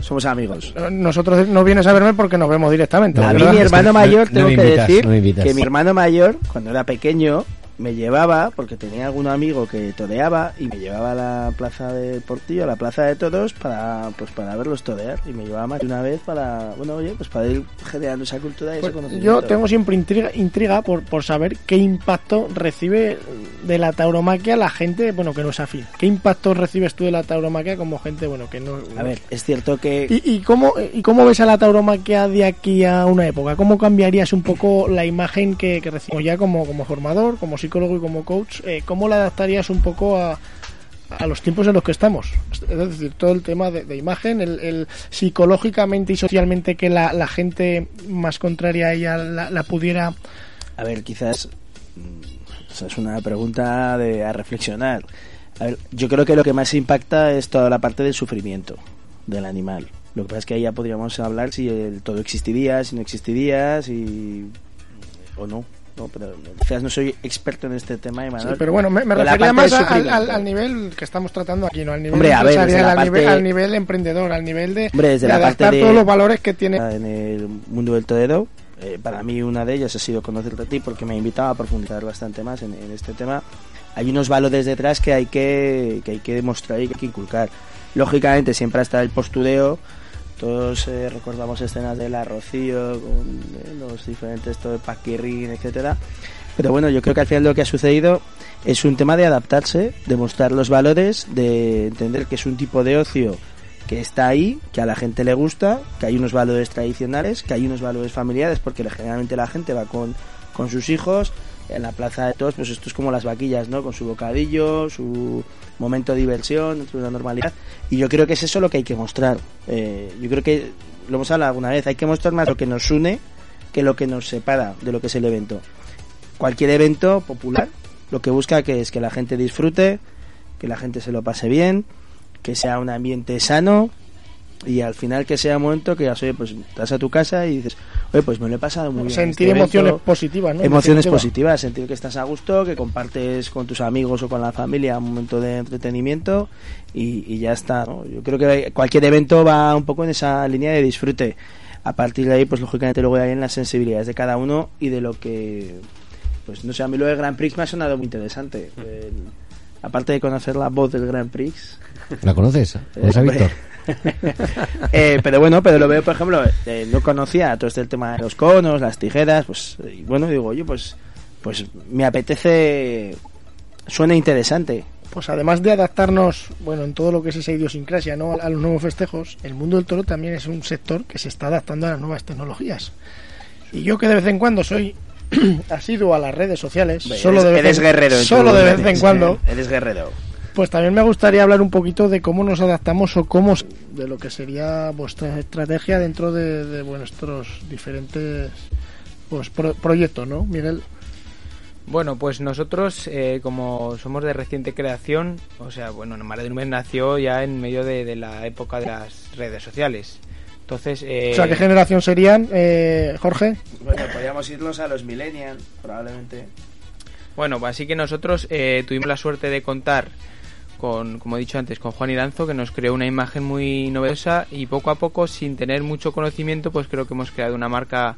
Somos amigos. Nosotros no vienes a verme porque nos vemos directamente. A mí mi hermano mayor, no tengo que invitas, decir no que mi hermano mayor, cuando era pequeño, me llevaba, porque tenía algún amigo que toreaba, y me llevaba a la plaza del Portillo, a la plaza de todos, para pues para verlos torear. Y me llevaba más de una vez para, bueno, oye, pues para ir generando esa cultura y ese Pues conocimiento. yo tengo siempre intriga, intriga por, por saber qué impacto recibe de la tauromaquia la gente, bueno, que no es afín. ¿Qué impacto recibes tú de la tauromaquia como gente, bueno, que no... A ver, es cierto que... ¿Y, y cómo, ¿Y cómo ves a la tauromaquia de aquí a una época? ¿Cómo cambiarías un poco la imagen que, que ya como, como formador, como psicólogo y como coach? Eh, ¿Cómo la adaptarías un poco a, a los tiempos en los que estamos? Es decir, todo el tema de, imagen, el, psicológicamente y socialmente que la, gente más contraria a ella la, pudiera... A ver, quizás mm, o sea, es una pregunta de, a reflexionar. A ver, yo creo que lo que más impacta es toda la parte del sufrimiento del animal. Lo que pasa es que ahí ya podríamos hablar si el todo existiría, si no existiría, si o no. No, pero quizás no soy experto en este tema, Sí, Emanuel. pero bueno, me, me refería más al, al- al nivel que estamos tratando aquí, ¿no? Al nivel Hombre, a ver, al, parte- nivel, al nivel emprendedor, al nivel de, Hombre, de la adaptar de- todos los valores que tiene... en el mundo del torero. Eh, para mí una de ellas ha sido conocerte a ti porque me ha invitado a profundizar bastante más en, en este tema. Hay unos valores detrás que hay que, que hay que demostrar y que hay que inculcar. Lógicamente siempre está el postureo. Todos eh, recordamos escenas de la Rocío con eh, los diferentes todo de Paquirrín, etcétera. Pero bueno, yo creo que al final lo que ha sucedido es un tema de adaptarse, de mostrar los valores, de entender que es un tipo de ocio que está ahí, que a la gente le gusta, que hay unos valores tradicionales, que hay unos valores familiares, porque generalmente la gente va con, con sus hijos, en la plaza de todos, pues esto es como las vaquillas, ¿no? Con su bocadillo, su momento de diversión, dentro de una normalidad. Y yo creo que es eso lo que hay que mostrar. Eh, yo creo que, lo hemos hablado alguna vez, hay que mostrar más lo que nos une que lo que nos separa de lo que es el evento. Cualquier evento popular lo que busca que es que la gente disfrute, que la gente se lo pase bien, que sea un ambiente sano y al final que sea un momento que ya oye, pues estás a tu casa y dices, oye, pues me lo he pasado muy bien. en sentir este emociones evento". positivas, ¿no? Emociones positivas, sentir que estás a gusto, que compartes con tus amigos o con la familia un momento de entretenimiento y, y ya está. ¿no? Yo creo que cualquier evento va un poco en esa línea de disfrute. A partir de ahí, pues lógicamente luego hay en las sensibilidades de cada uno y de lo que, pues no sé, a mí lo del Grand Prix me ha sonado muy interesante. El- aparte de conocer la voz del Grand Prix, ¿La conoces? ¿Conoces a hombre. Eh, pero bueno, pero lo veo, por ejemplo, eh, no conocía todo este tema de los conos, las tijeras, pues eh, y bueno, digo, oye, pues, pues me apetece, suena interesante. Pues además de adaptarnos, bueno, en todo lo que es esa idiosincrasia, ¿no? A, los nuevos festejos, el mundo del toro también es un sector que se está adaptando a las nuevas tecnologías. Y yo que de vez en cuando soy asiduo a las redes sociales, solo de vez eres en, guerrero. solo de vez en redes, cuando, eh, Eres guerrero. Pues también me gustaría hablar un poquito de cómo nos adaptamos o cómo de lo que sería vuestra estrategia dentro de, de vuestros diferentes pues pro- proyectos, ¿no, Miguel? Bueno, pues nosotros, eh, como somos de reciente creación, o sea, bueno, Mare de Nubes nació ya en medio de, de la época de las redes sociales. Entonces, eh, O sea, ¿qué generación serían, eh, Jorge? Bueno, podríamos irnos a los millennials, probablemente. Bueno, pues así que nosotros eh, tuvimos la suerte de contar con, como he dicho antes, con Juan Iranzo, que nos creó una imagen muy novedosa y poco a poco, sin tener mucho conocimiento, pues creo que hemos creado una marca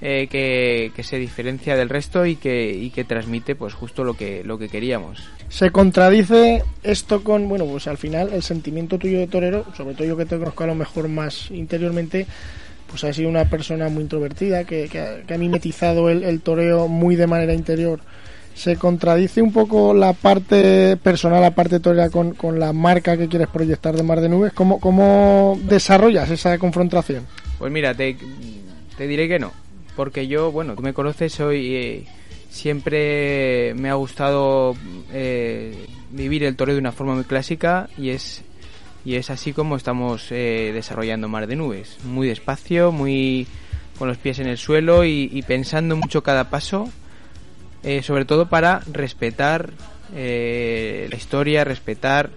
eh, que, que se diferencia del resto y que, y que transmite pues justo lo que, lo que queríamos. se contradice esto con, bueno, pues al final el sentimiento tuyo de torero, sobre todo yo que te conozco a lo mejor más interiormente, pues has sido una persona muy introvertida, que, ha, que ha mimetizado el, el toreo muy de manera interior. Se contradice un poco la parte personal, la parte torera con, con la marca que quieres proyectar de Mar de Nubes. ¿Cómo, cómo desarrollas esa confrontación? Pues mira, te, te diré que no. Porque yo, bueno, tú me conoces, soy. eh, siempre me ha gustado eh, vivir el toreo de una forma muy clásica y es. Y es así como estamos eh, desarrollando Mar de Nubes. Muy despacio, muy con los pies en el suelo y, y pensando mucho cada paso. Eh, sobre todo para respetar eh, la historia, respetar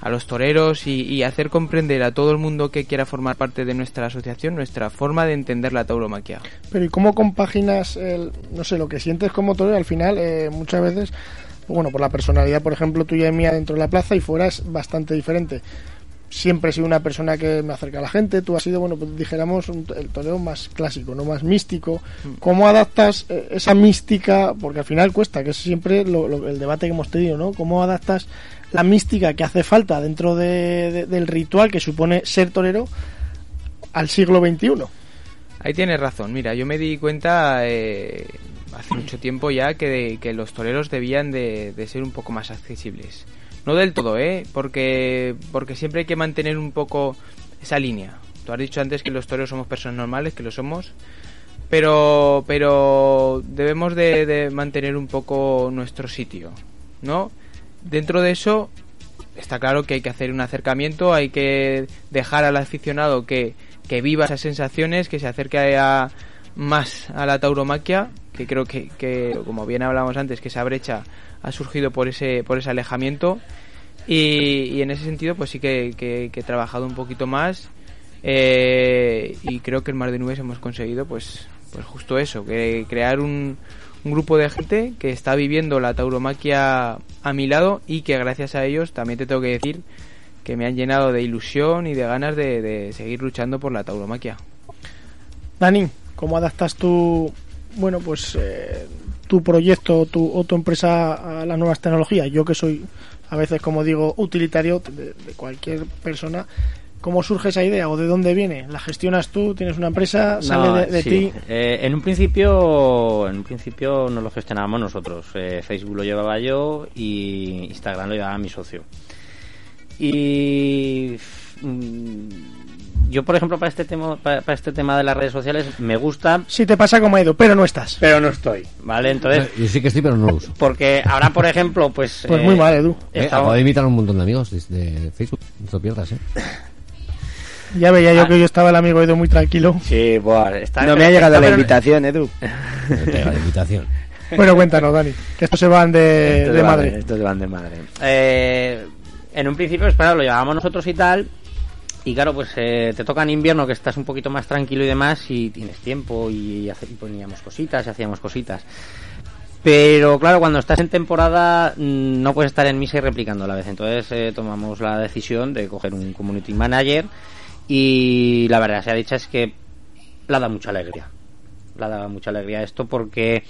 a los toreros y, y hacer comprender a todo el mundo que quiera formar parte de nuestra asociación nuestra forma de entender la tauromaquia. Pero ¿y cómo compaginas, el, no sé, lo que sientes como torero? Al final, eh, muchas veces, bueno, por la personalidad, por ejemplo, tuya y mía dentro de la plaza y fuera es bastante diferente. Siempre he sido una persona que me acerca a la gente, tú has sido, bueno, pues dijéramos, un- el toreo más clásico, no más místico. ¿Cómo adaptas eh, esa mística? Porque al final cuesta, que es siempre lo- lo- el debate que hemos tenido, ¿no? ¿Cómo adaptas la mística que hace falta dentro de- de- del ritual que supone ser torero al siglo XXI? Ahí tienes razón. Mira, yo me di cuenta eh, hace mucho tiempo ya que, que los toreros debían de, de ser un poco más accesibles. No del todo, ¿eh? Porque, porque siempre hay que mantener un poco esa línea. Tú has dicho antes que los toreros somos personas normales, que lo somos. Pero, pero debemos de, de mantener un poco nuestro sitio, ¿no? Dentro de eso, está claro que hay que hacer un acercamiento, hay que dejar al aficionado que, que viva esas sensaciones, que se acerque a, más a la tauromaquia, que creo que, que, como bien hablábamos antes, que esa brecha ha surgido por ese, por ese alejamiento. Y, en ese sentido, pues sí que, que- que he trabajado un poquito más. eh, y creo que en Mar de Nubes hemos conseguido, pues, pues justo eso, que crear un, un grupo de gente que está viviendo la tauromaquia a mi lado y que gracias a ellos también te tengo que decir que me han llenado de ilusión y de ganas de, de seguir luchando por la tauromaquia. Dani, ¿cómo adaptas tu, bueno, pues eh, tu proyecto tu, o tu empresa a las nuevas tecnologías? Yo que soy a veces, como digo, utilitario de, de cualquier persona. ¿Cómo surge esa idea o de dónde viene? ¿La gestionas tú? ¿Tienes una empresa? ¿Sale No, de, de sí. ti? Eh, en un principio, en un principio no lo gestionábamos nosotros. Eh, Facebook lo llevaba yo y Instagram lo llevaba mi socio. Y mm, yo, por ejemplo, para este tema, para, para este tema de las redes sociales me gusta, Si te pasa como Edu, pero no estás. pero no estoy, ¿vale? Entonces, Yo sí que estoy, pero no lo uso. porque ahora, por ejemplo, pues Pues eh, muy mal, Edu. Eh, acabo de invitar a un montón de amigos de, de Facebook. No te pierdas, ¿eh? Ya veía yo Ah. que yo estaba el amigo Edu muy tranquilo. Sí, está- No me ha llegado está- la pero- invitación, Edu. No te llega la invitación. Bueno, cuéntanos, Dani, que estos se van de, madre. Estos van de madre. Eh, en un principio, pues, claro, lo llevábamos nosotros y tal. Y claro, pues eh, te toca en invierno que estás un poquito más tranquilo y demás y tienes tiempo y, poníamos cositas y hacíamos cositas. Pero claro, cuando estás en temporada mm, no puedes estar en misa y replicando a la vez. Entonces eh, tomamos la decisión de coger un community manager y la verdad sea dicha es que la da mucha alegría. La da mucha alegría esto porque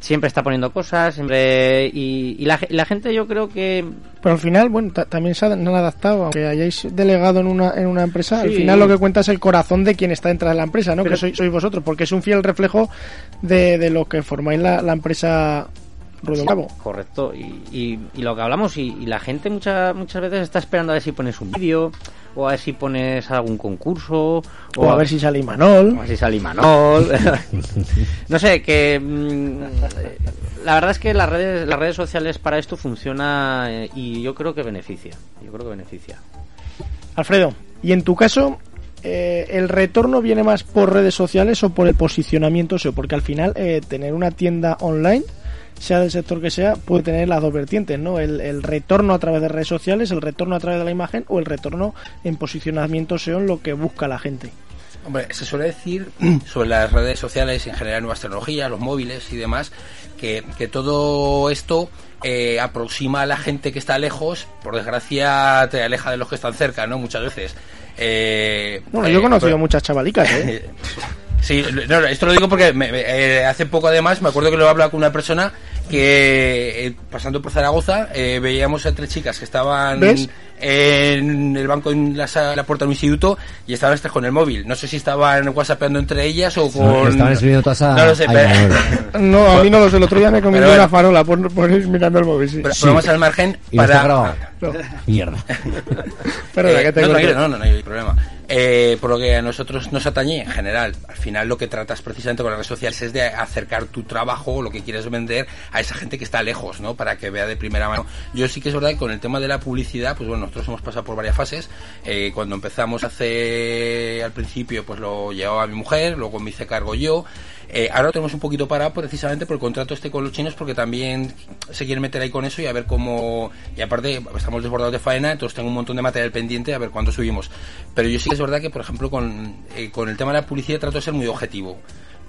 siempre está poniendo cosas, siempre y, y la, ge- la gente yo creo que Pero al final, bueno, ta- también se han adaptado. Aunque hayáis delegado en una, en una empresa, al final lo que cuenta es el corazón de quien está dentro de la empresa, ¿no? Pero- que sois, sois vosotros, porque es un fiel reflejo de, de lo que formáis la, la empresa Cabo. correcto y, y- y lo que hablamos y, y la gente muchas muchas veces está esperando a ver si pones un vídeo o a ver si pones algún concurso O a ver si sale Imanol. o a ver si sale Imanol no sé que mm, la verdad es que las redes las redes sociales para esto funciona eh, y yo creo que beneficia yo creo que beneficia Alfredo, y en tu caso, eh, ¿el retorno viene más por redes sociales o por el posicionamiento SEO? Porque al final, eh, tener una tienda online, sea del sector que sea, puede tener las dos vertientes, ¿no? El, el retorno a través de redes sociales, el retorno a través de la imagen o el retorno en posicionamiento SEO en lo que busca la gente. Hombre, se suele decir sobre las redes sociales, en general nuevas tecnologías, los móviles y demás, que, que todo esto eh, aproxima a la gente que está lejos, por desgracia te aleja de los que están cerca, ¿no? Muchas veces. Eh, Bueno, eh, yo he conocido pero- muchas chavalicas, ¿eh? Sí, no, esto lo digo porque me- eh, hace poco además me acuerdo que lo he hablado con una persona que eh, pasando por Zaragoza eh, veíamos a tres chicas que estaban ¿Ves? En el banco en la, puerta de un instituto y estaban tres con el móvil. No sé si estaban whatsappeando entre ellas o No, con... estaban escribiendo todas a- No lo sé, a pero... No, a mí no lo sé. El otro día me comí Pero bueno. una farola por, por ir mirando el móvil, sí. Pero, pero vamos al margen Y no para... No. Mierda. Perdona, Eh, que te no, no, no, no hay problema. Eh, por lo que a nosotros nos atañe en general, al final lo que tratas precisamente con las redes sociales es de acercar tu trabajo, lo que quieres vender, a esa gente que está lejos, ¿no? Para que vea de primera mano. Yo sí que es verdad que con el tema de la publicidad, pues bueno, nosotros hemos pasado por varias fases. Eh, cuando empezamos hace al principio, pues lo llevaba mi mujer, luego me hice cargo yo. Eh, ahora lo tenemos un poquito parado precisamente por el contrato este con los chinos porque también se quieren meter ahí con eso y a ver cómo. Y aparte, estamos desbordados de faena, entonces tengo un montón de material pendiente a ver cuándo subimos. Pero yo sí que es verdad que, por ejemplo, con, eh, con el tema de la publicidad trato de ser muy objetivo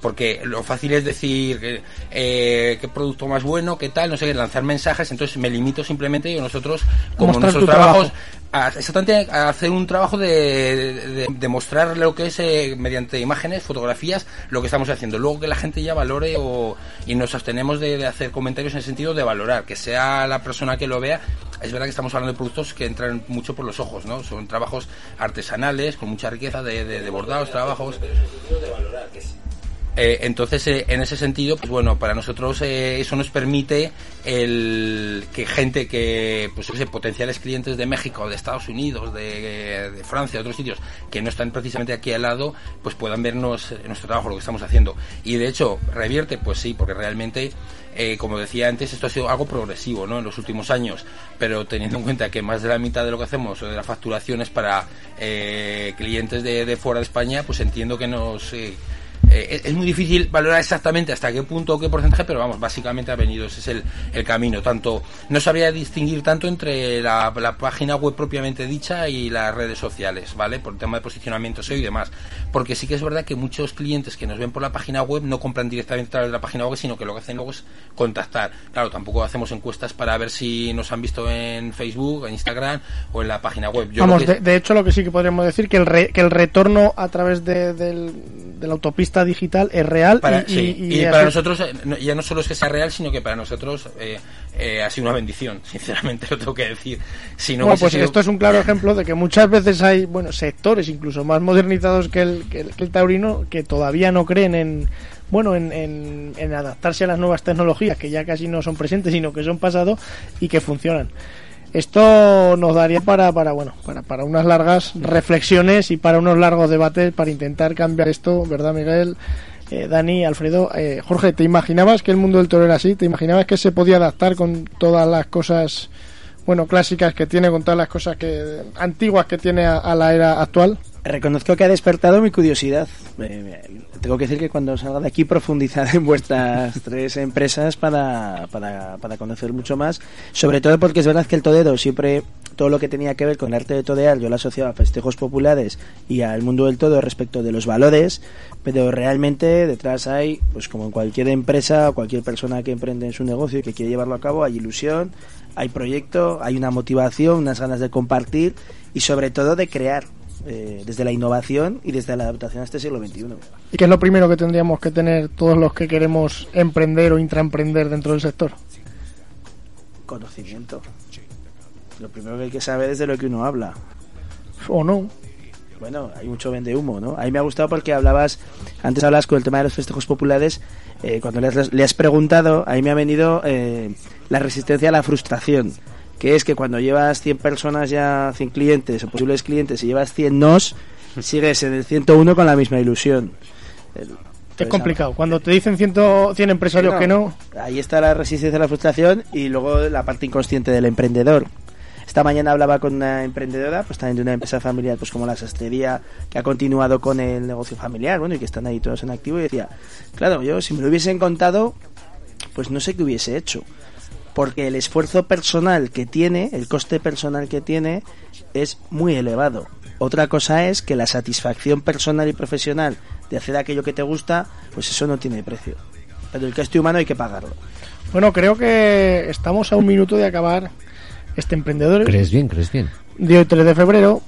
porque lo fácil es decir que, eh, qué producto más bueno, qué tal, no sé, lanzar mensajes, entonces me limito simplemente y nosotros, como Mostrar nuestros trabajos, trabajo. a, exactamente a hacer un trabajo de, de, de mostrar lo que es eh, mediante imágenes, fotografías, lo que estamos haciendo. Luego que la gente ya valore o, y nos abstenemos de, de hacer comentarios en el sentido de valorar, que sea la persona que lo vea. Es verdad que estamos hablando de productos que entran mucho por los ojos, ¿no? Son trabajos artesanales, con mucha riqueza de, de, de bordados, trabajos. Eh, entonces, eh, en ese sentido, pues bueno, para nosotros eh, eso nos permite el que gente que, pues sé, potenciales clientes de México, de Estados Unidos, de, de Francia, de otros sitios, que no están precisamente aquí al lado, pues puedan vernos eh, nuestro trabajo, lo que estamos haciendo. Y de hecho, revierte, pues sí, porque realmente, eh, como decía antes, esto ha sido algo progresivo, ¿no? En los últimos años, pero teniendo en cuenta que más de la mitad de lo que hacemos, o de la facturación, es para eh, clientes de, de fuera de España, pues entiendo que nos... eh, es muy difícil valorar exactamente hasta qué punto o qué porcentaje, pero vamos, básicamente ha venido, ese es el, el camino. Tanto, no sabría distinguir tanto entre la, la página web propiamente dicha y las redes sociales, ¿vale? Por el tema de posicionamiento SEO y demás. Porque sí que es verdad que muchos clientes que nos ven por la página web no compran directamente a través de la página web, sino que lo que hacen luego es contactar. Claro, tampoco hacemos encuestas para ver si nos han visto en Facebook, en Instagram o en la página web. Yo Vamos, que- de, de hecho lo que sí que podríamos decir que el, re- que el retorno a través de, del- de la autopista digital es real Para, y, sí, y- y y para nosotros eh, ya no solo es que sea real, sino que para nosotros eh, eh, ha sido una bendición, sinceramente lo tengo que decir. Si no Bueno, pues sido- esto es un claro ejemplo de que muchas veces hay bueno sectores incluso más modernizados que el, que el, que el taurino que todavía no creen en bueno en, en, adaptarse a las nuevas tecnologías que ya casi no son presentes sino que son pasado y que funcionan. Esto nos daría para, para bueno para, para unas largas reflexiones y para unos largos debates para intentar cambiar esto, ¿verdad Miguel? Eh, Dani, Alfredo, eh, Jorge, ¿te imaginabas que el mundo del toro era así? ¿Te imaginabas que se podía adaptar con todas las cosas bueno, clásicas que tiene con todas las cosas que antiguas que tiene a, a la era actual. Reconozco que ha despertado mi curiosidad. Eh, tengo que decir que cuando salga de aquí profundizaré en vuestras tres empresas para, para, para conocer mucho más. Sobre todo porque es verdad que el todero siempre, todo lo que tenía que ver con el arte de todear, yo lo asociaba a festejos populares y al mundo del todo respecto de los valores, pero realmente detrás hay, pues como en cualquier empresa o cualquier persona que emprende en su negocio y que quiere llevarlo a cabo, hay ilusión, hay proyecto, hay una motivación, unas ganas de compartir y sobre todo de crear eh, desde la innovación y desde la adaptación a este siglo XXI. ¿Y qué es lo primero que tendríamos que tener todos los que queremos emprender o intraemprender dentro del sector? Conocimiento. Lo primero que hay que saber es de lo que uno habla. ¿O no? Bueno, hay mucho vende humo, ¿no? A mí me ha gustado porque hablabas, antes hablabas con el tema de los festejos populares, eh, cuando le has, le has preguntado, ahí me ha venido eh, la resistencia a la frustración, que es que cuando llevas 100 personas ya, 100 clientes o posibles clientes y llevas 100 nos, sigues en el 101 con la misma ilusión. El- Es complicado. Cuando te dicen 100, 100 empresarios no, que no, Ahí está la resistencia a la frustración y luego la parte inconsciente del emprendedor. Esta mañana hablaba con una emprendedora, pues también de una empresa familiar, pues como la sastrería, que ha continuado con el negocio familiar, bueno, y que están ahí todos en activo, y decía, claro, yo si me lo hubiesen contado, pues no sé qué hubiese hecho. Porque el esfuerzo personal que tiene, el coste personal que tiene, es muy elevado. Otra cosa es que la satisfacción personal y profesional de hacer aquello que te gusta, pues eso no tiene precio. Pero el coste humano hay que pagarlo. bueno, creo que estamos a un minuto de acabar este emprendedor. ¿Crees bien? ¿Crees bien? de hoy 3 de febrero.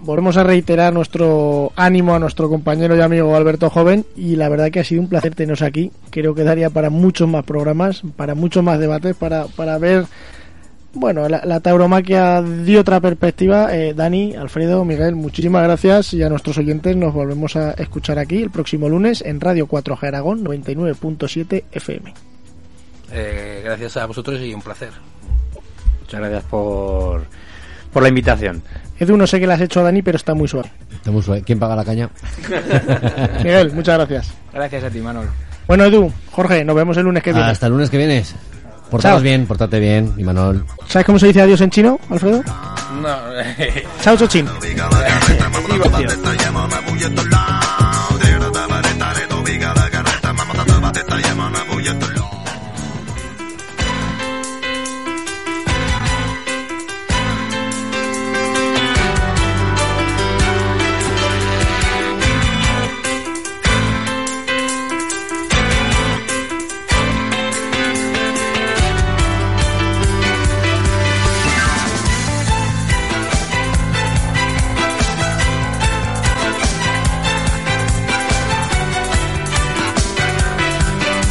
Volvemos a reiterar nuestro ánimo a nuestro compañero y amigo Alberto Joven y la verdad que ha sido un placer teneros aquí. Creo que daría para muchos más programas, para muchos más debates, para, para ver, bueno, la, la tauromaquia de otra perspectiva. Eh, Dani, Alfredo, Miguel, muchísimas gracias y a nuestros oyentes nos volvemos a escuchar aquí el próximo lunes en Radio 4G Aragón 99.7 FM. Eh, gracias a vosotros y un placer. Muchas gracias por, por la invitación. Edu, no sé qué le has hecho a Dani, pero está muy suave. Estamos suave. ¿Quién paga la caña? Miguel, muchas gracias. Gracias a ti, Manolo. Bueno, Edu, Jorge, nos vemos el lunes que viene. Hasta el lunes que vienes. Portaos Chao. bien, portate bien, y Manol. ¿Sabes cómo se dice adiós en chino, Alfredo? No, Chao. Diversión.